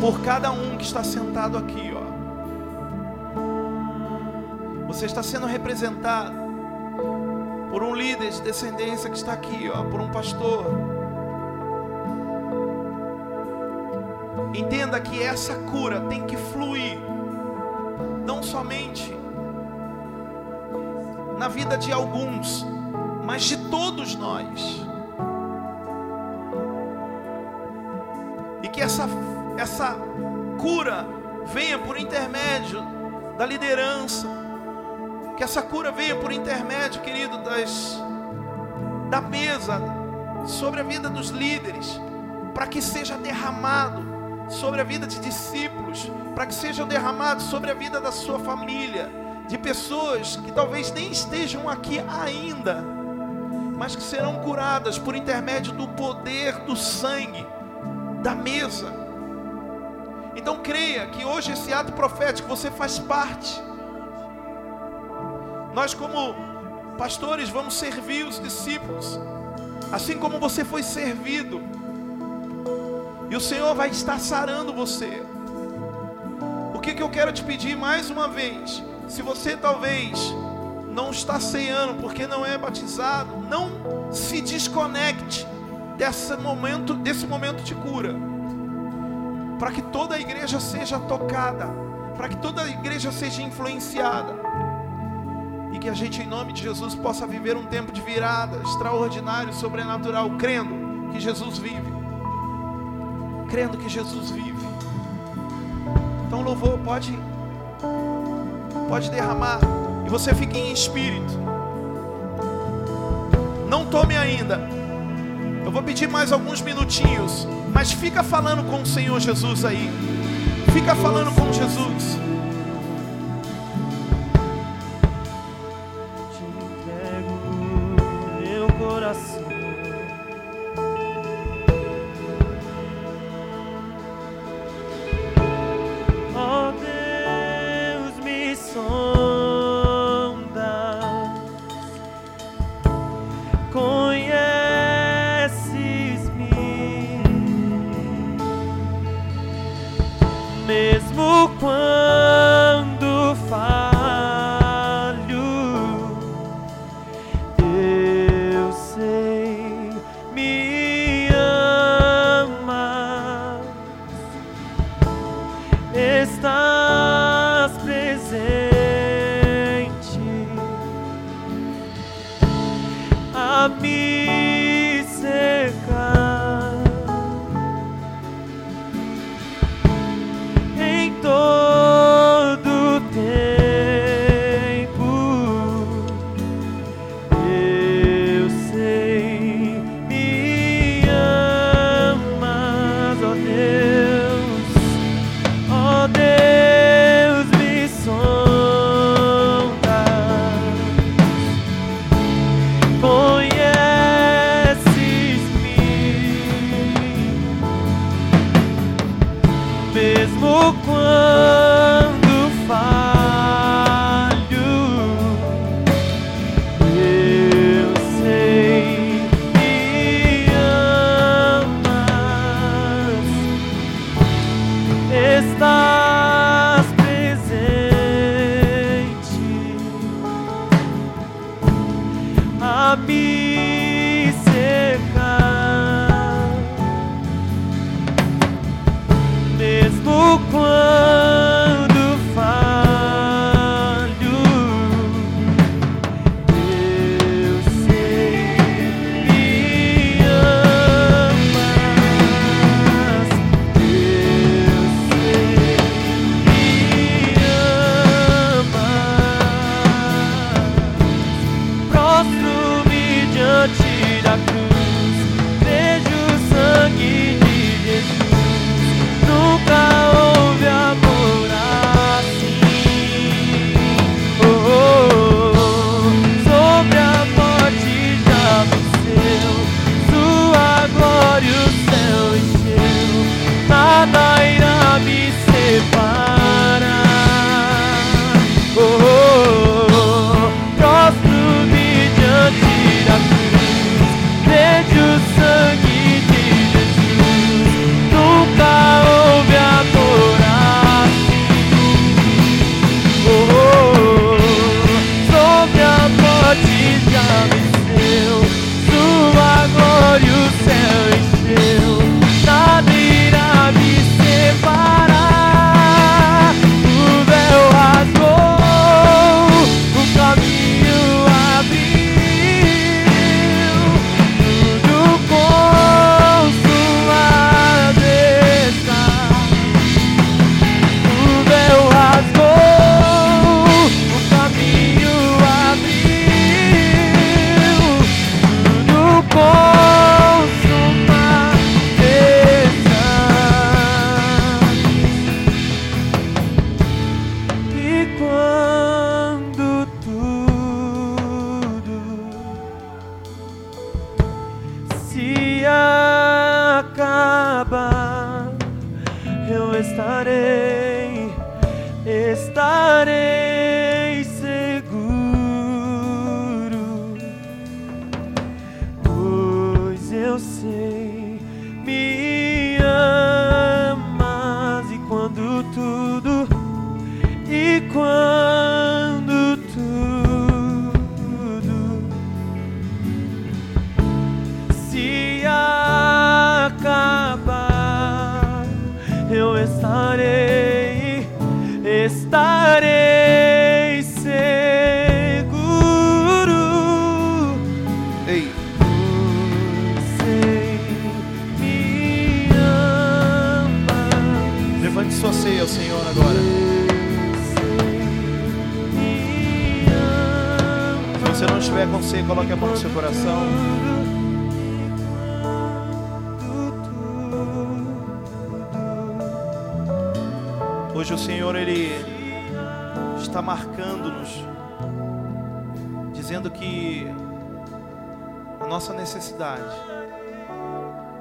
[SPEAKER 1] por cada um que está sentado aqui, ó. Você está sendo representado por um líder de descendência que está aqui, ó, por um pastor. Entenda que essa cura tem que fluir, não somente na vida de alguns, mas de todos nós. Essa cura venha por intermédio da liderança. Que essa cura venha por intermédio, querido, das, da mesa sobre a vida dos líderes, para que seja derramado sobre a vida de discípulos, para que seja derramado sobre a vida da sua família, de pessoas que talvez nem estejam aqui ainda, mas que serão curadas por intermédio do poder do sangue da mesa. Então creia que hoje esse ato profético você faz parte. Nós como pastores vamos servir os discípulos, assim como você foi servido. E o Senhor vai estar sarando você. O que, que eu quero te pedir mais uma vez? Se você talvez não está ceando porque não é batizado, não se desconecte desse momento, desse momento de cura. Para que toda a igreja seja tocada, para que toda a igreja seja influenciada. E que a gente, em nome de Jesus, possa viver um tempo de virada extraordinário, sobrenatural, crendo que Jesus vive. Crendo que Jesus vive. Então, louvor, pode, pode derramar. E você fique em espírito. Não tome ainda. Eu vou pedir mais alguns minutinhos. Mas fica falando com o Senhor Jesus aí. Fica falando com Jesus.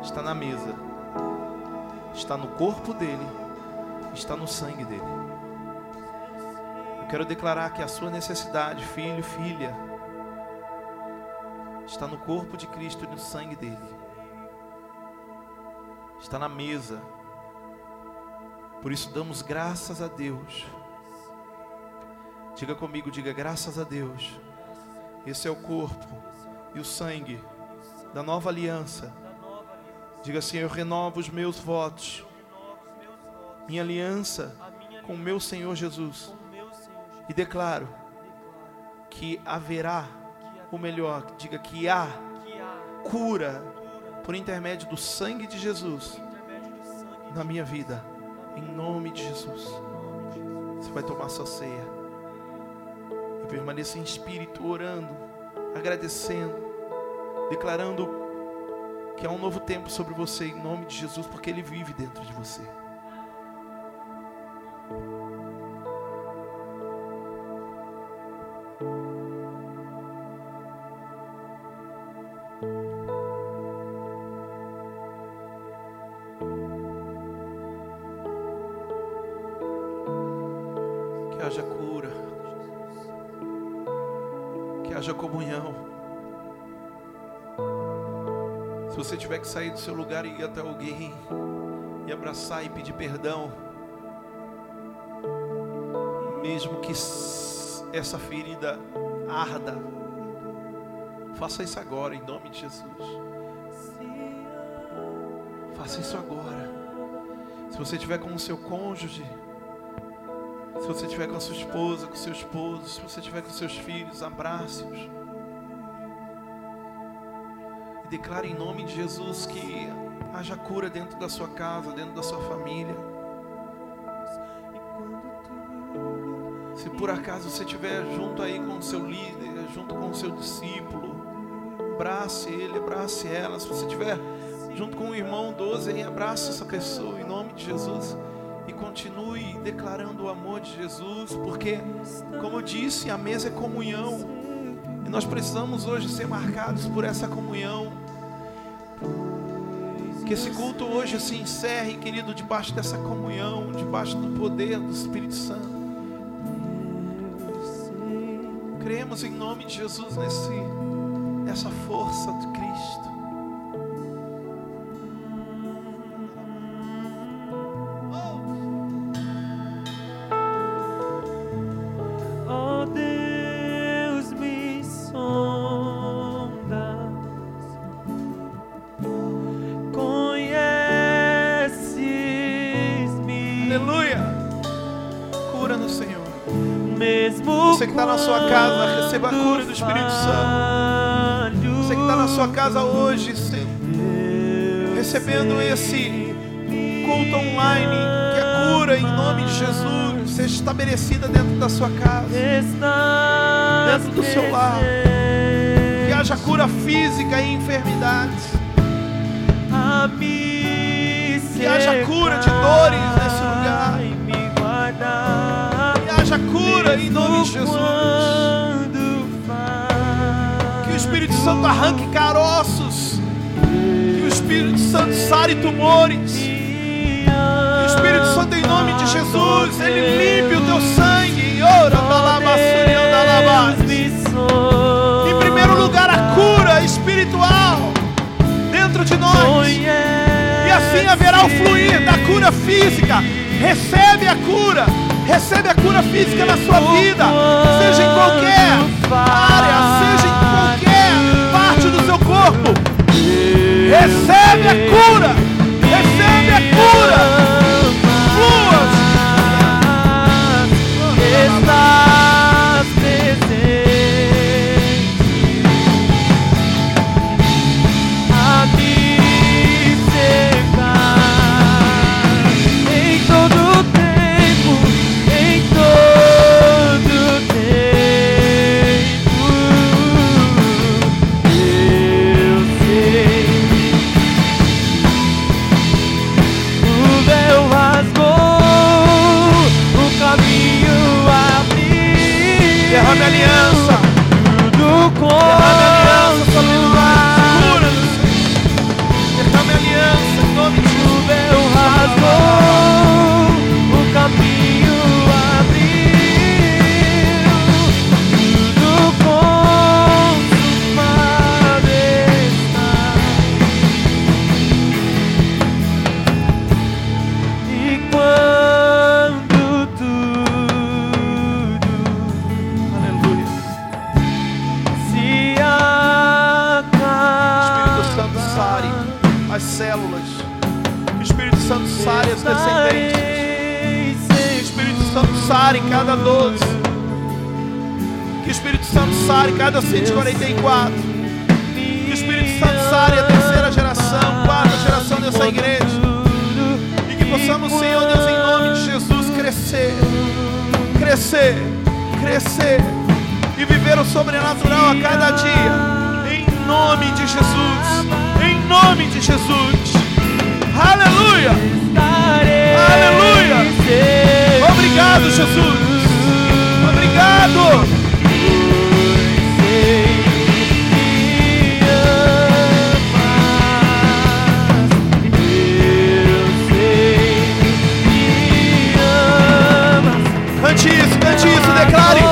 [SPEAKER 4] está
[SPEAKER 1] na mesa, está no corpo dele, está no sangue dele. Eu quero declarar que a sua necessidade, filho, filha, está no corpo de Cristo e no sangue dele, está na mesa. Por isso damos graças a Deus. Diga comigo, diga graças a Deus. Esse é o corpo e o sangue da nova aliança. Diga assim: Eu renovo os meus votos, minha aliança com o meu Senhor Jesus, e declaro que haverá, o melhor, diga que há cura por intermédio do sangue de Jesus na minha vida, em nome de Jesus. Você vai tomar sua ceia. Permaneça em espírito, orando, agradecendo declarando que há um novo tempo sobre você em nome de Jesus, porque ele vive dentro de você. Que haja cura. Que haja comunhão. Você tiver que sair do seu lugar e ir até alguém e abraçar e pedir perdão, mesmo que essa ferida arda, faça isso agora em nome de Jesus. Faça isso agora. Se você estiver com o seu cônjuge, se você estiver com a sua esposa, com o seu esposo, se você estiver com seus filhos, abrace-os. Declare em nome de Jesus que haja cura dentro da sua casa, dentro da sua família. Se por acaso você estiver junto aí com o seu líder, junto com o seu discípulo, abrace ele, abrace ela. Se você estiver junto com o irmão 12 aí, abrace essa pessoa em nome de Jesus e continue declarando o amor de Jesus, porque, como eu disse, a mesa é comunhão e nós precisamos hoje ser marcados por essa comunhão. Que esse culto hoje se encerre, querido, debaixo dessa comunhão, debaixo do poder do Espírito Santo. Cremos em nome de Jesus nesse, nessa força sua casa, receba a cura do Espírito
[SPEAKER 4] Santo.
[SPEAKER 1] Você que está na sua casa hoje, se- recebendo esse culto online, que a cura em nome de Jesus seja estabelecida dentro da sua casa,
[SPEAKER 4] dentro
[SPEAKER 1] do seu lar. que haja cura física e enfermidades,
[SPEAKER 4] que
[SPEAKER 1] haja cura de dores nesse lugar. que haja cura em nome de Jesus, que o Espírito Santo arranque caroços, que o Espírito Santo sare tumores, que o Espírito Santo em nome de Jesus, ele limpe o teu sangue, ora. Em primeiro lugar, a cura espiritual dentro de nós. E assim haverá o fluir da cura física. Recebe a cura. Recebe a cura física na sua vida. Seja em qualquer área, seja em qualquer parte do seu corpo. Recebe a cura. Recebe a cura. Flua.
[SPEAKER 4] Estás
[SPEAKER 1] sare cada 12. Que o Espírito Santo sare cada 144. Que o Espírito Santo aniversário, a terceira geração, quarta geração dessa igreja. E que possamos, Senhor Deus, em nome de Jesus, crescer, crescer, crescer e viver o sobrenatural a cada dia. Em nome de Jesus, em nome de Jesus. Aleluia! Aleluia! Obrigado, Jesus. Obrigado. Cante isso, declare.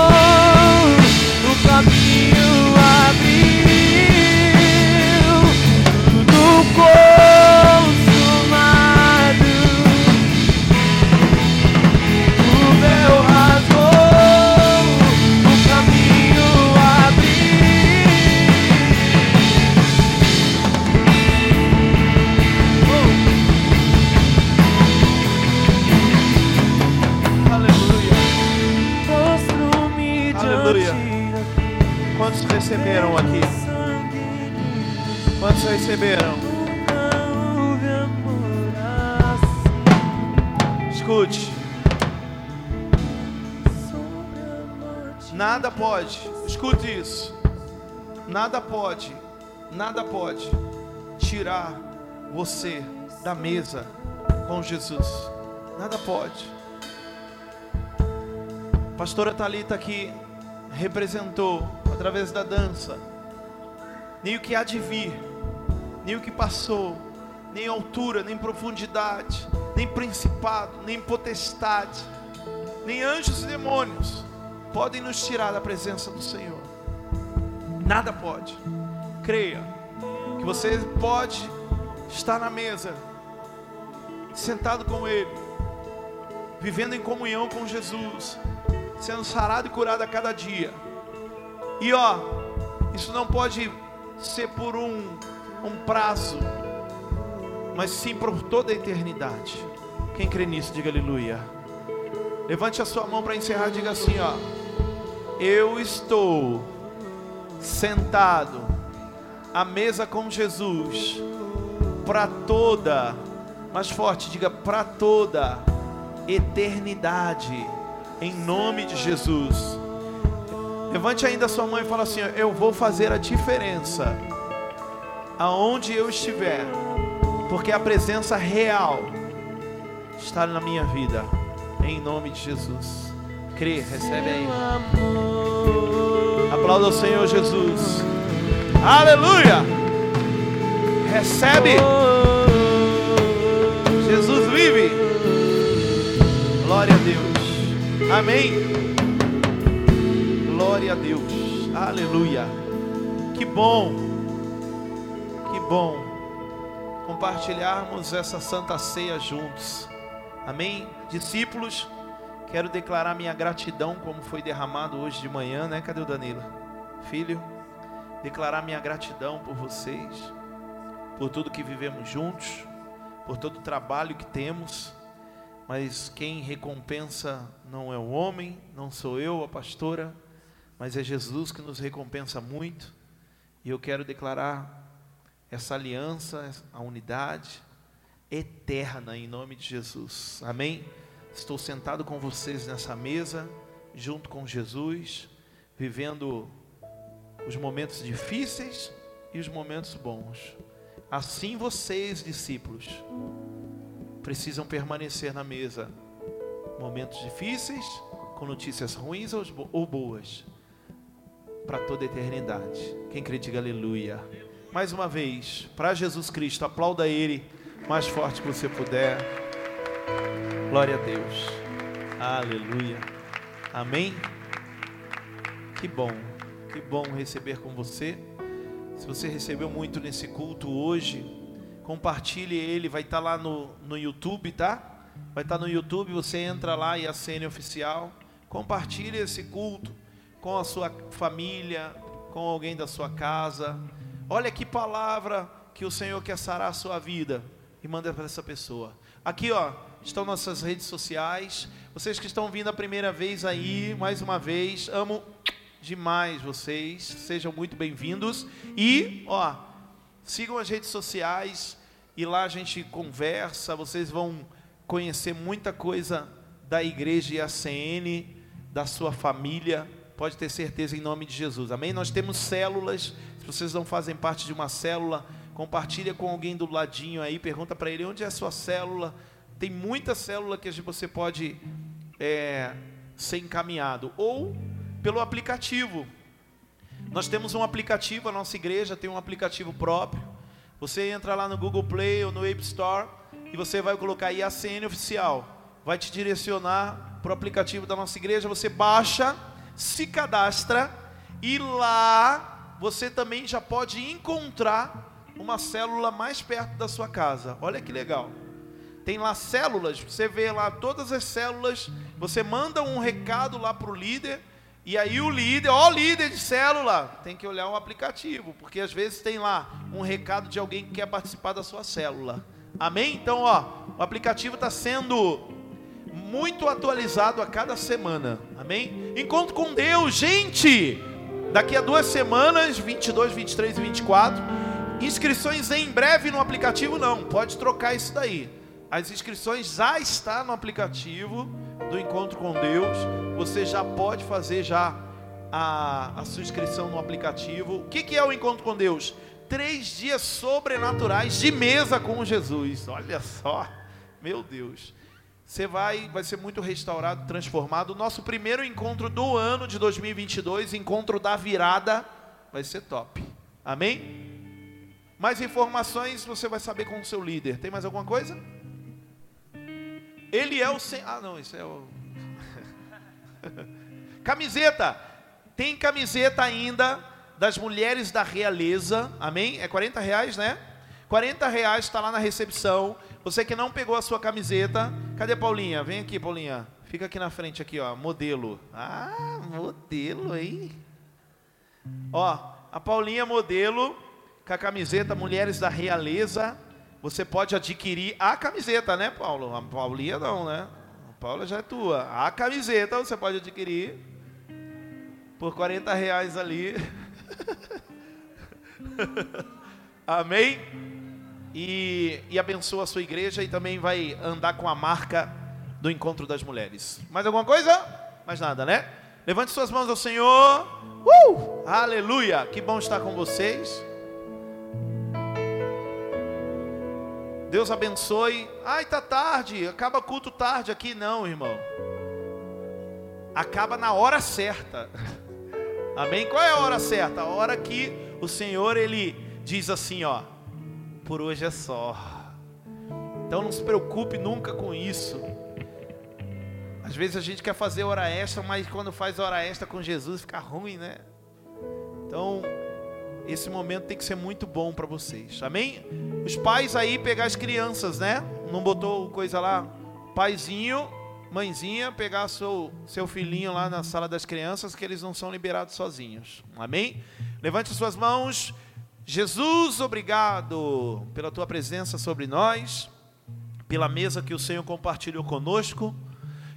[SPEAKER 1] Receberam? Escute.
[SPEAKER 4] A.
[SPEAKER 1] Nada pode, escute isso. Nada pode, nada pode tirar você da mesa com Jesus. Nada pode. Pastora Talita aqui representou através da dança nem o que há de vir, nem o que passou, nem altura, nem profundidade, nem principado, nem potestade, nem anjos e demônios podem nos tirar da presença do Senhor. Nada pode. Creia que você pode estar na mesa, sentado com Ele, vivendo em comunhão com Jesus, sendo sarado e curado a cada dia. E ó, isso não pode ser por um, um prazo, mas sim por toda a eternidade. Quem crê nisso, diga aleluia. Levante a sua mão para encerrar, diga assim, ó. Eu estou sentado à mesa com Jesus para toda, mais forte, diga para toda eternidade, em nome de Jesus. Levante ainda a sua mão e fala assim: ó, Eu vou fazer a diferença aonde eu estiver, porque a presença real está na minha vida, em nome de Jesus. Crê, recebe aí. Aplauda o Senhor Jesus. Aleluia! Recebe. Jesus vive. Glória a Deus. Amém. Glória a Deus. Aleluia. Que bom. Bom compartilharmos essa santa ceia juntos. Amém. Discípulos, quero declarar minha gratidão como foi derramado hoje de manhã, né? Cadê o Danilo? Filho, declarar minha gratidão por vocês, por tudo que vivemos juntos, por todo o trabalho que temos. Mas quem recompensa não é o homem, não sou eu, a pastora, mas é Jesus que nos recompensa muito. E eu quero declarar essa aliança, a unidade eterna em nome de Jesus. Amém? Estou sentado com vocês nessa mesa, junto com Jesus, vivendo os momentos difíceis e os momentos bons. Assim vocês, discípulos, precisam permanecer na mesa. Momentos difíceis, com notícias ruins ou bo- ou boas, para toda a eternidade. Quem crê, diga aleluia. Mais uma vez, para Jesus Cristo, aplauda Ele mais forte que você puder. Glória a Deus. Aleluia. Amém. Que bom, que bom receber com você. Se você recebeu muito nesse culto hoje, compartilhe ele, vai estar lá no, no YouTube, tá? Vai estar no YouTube, você entra lá e acene oficial. Compartilhe esse culto com a sua família, com alguém da sua casa. Olha que palavra que o Senhor quer sarar a sua vida e manda para essa pessoa. Aqui, ó, estão nossas redes sociais. Vocês que estão vindo a primeira vez aí, mais uma vez, amo demais vocês. Sejam muito bem-vindos. E, ó, Sigam as redes sociais e lá a gente conversa. Vocês vão conhecer muita coisa da igreja IACN, da sua família. Pode ter certeza em nome de Jesus. Amém? Nós temos células. Vocês não fazem parte de uma célula, compartilha com alguém do ladinho aí. Pergunta para ele onde é a sua célula. Tem muita célula que você pode é, ser encaminhado. Ou pelo aplicativo. Nós temos um aplicativo, a nossa igreja tem um aplicativo próprio. Você entra lá no Google Play ou no App Store e você vai colocar aí IACN oficial. Vai te direcionar para o aplicativo da nossa igreja. Você baixa, se cadastra e lá você também já pode encontrar uma célula mais perto da sua casa. Olha que legal. Tem lá células, você vê lá todas as células, você manda um recado lá para o líder e aí o líder, ó líder de célula, tem que olhar o aplicativo, porque às vezes tem lá um recado de alguém que quer participar da sua célula. Amém? Então, ó, o aplicativo está sendo muito atualizado a cada semana. Amém? Encontro com Deus, gente! Daqui a duas semanas, 22, 23 e 24. Inscrições em breve no aplicativo, não. Pode trocar isso daí. As inscrições já estão no aplicativo do Encontro com Deus. Você já pode fazer já a, a sua inscrição no aplicativo. O que, que é o Encontro com Deus? Três dias sobrenaturais de mesa com Jesus. Olha só, meu Deus. Você vai, vai ser muito restaurado, transformado. O nosso primeiro encontro do ano de 2022, encontro da virada, vai ser top. Amém? Mais informações você vai saber com o seu líder. Tem mais alguma coisa? Ele é o sem... Ah, não, isso é o Camiseta. Tem camiseta ainda das mulheres da realeza. Amém? É 40 reais, né? 40 reais está lá na recepção. Você que não pegou a sua camiseta, cadê Paulinha? Vem aqui, Paulinha. Fica aqui na frente, aqui, ó. Modelo. Ah, modelo, hein? Ó, a Paulinha modelo com a camiseta Mulheres da Realeza. Você pode adquirir a camiseta, né, Paulo? A Paulinha não, né? A Paula já é tua. A camiseta você pode adquirir por 40 reais ali. Amém? E, e abençoa a sua igreja e também vai andar com a marca do encontro das mulheres. Mais alguma coisa? Mais nada, né? Levante suas mãos ao Senhor. Uh! Aleluia! Que bom estar com vocês. Deus abençoe. Ai, tá tarde. Acaba culto tarde aqui, não, irmão. Acaba na hora certa. Amém? Qual é a hora certa? A hora que o Senhor ele diz assim, ó: Por hoje é só. Então não se preocupe nunca com isso. Às vezes a gente quer fazer hora extra, mas quando faz hora extra com Jesus fica ruim, né? Então, esse momento tem que ser muito bom para vocês. Amém? Os pais aí pegar as crianças, né? Não botou coisa lá, paizinho, mãezinha, pegar seu seu filhinho lá na sala das crianças, que eles não são liberados sozinhos. Amém? Levante suas mãos. Jesus, obrigado pela tua presença sobre nós, pela mesa que o Senhor compartilhou conosco.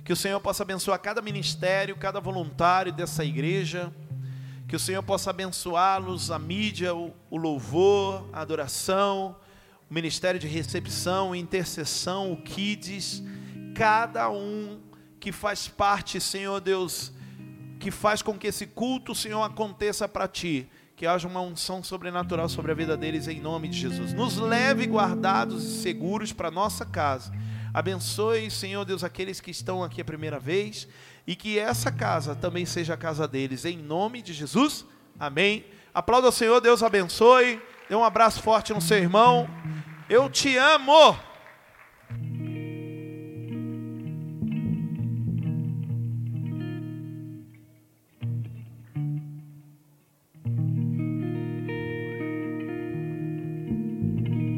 [SPEAKER 1] Que o Senhor possa abençoar cada ministério, cada voluntário dessa igreja. Que o Senhor possa abençoá-los, a mídia, o, louvor, a adoração, o ministério de recepção, intercessão, o kids, cada um que faz parte, Senhor Deus, que faz com que esse culto, Senhor, aconteça para ti. Que haja uma unção sobrenatural sobre a vida deles em nome de Jesus. Nos leve guardados e seguros para nossa casa. Abençoe, Senhor Deus, aqueles que estão aqui a primeira vez e que essa casa também seja a casa deles, em nome de Jesus. Amém. Aplauda o Senhor, Deus abençoe. Dê um abraço forte no seu irmão. Eu te amo.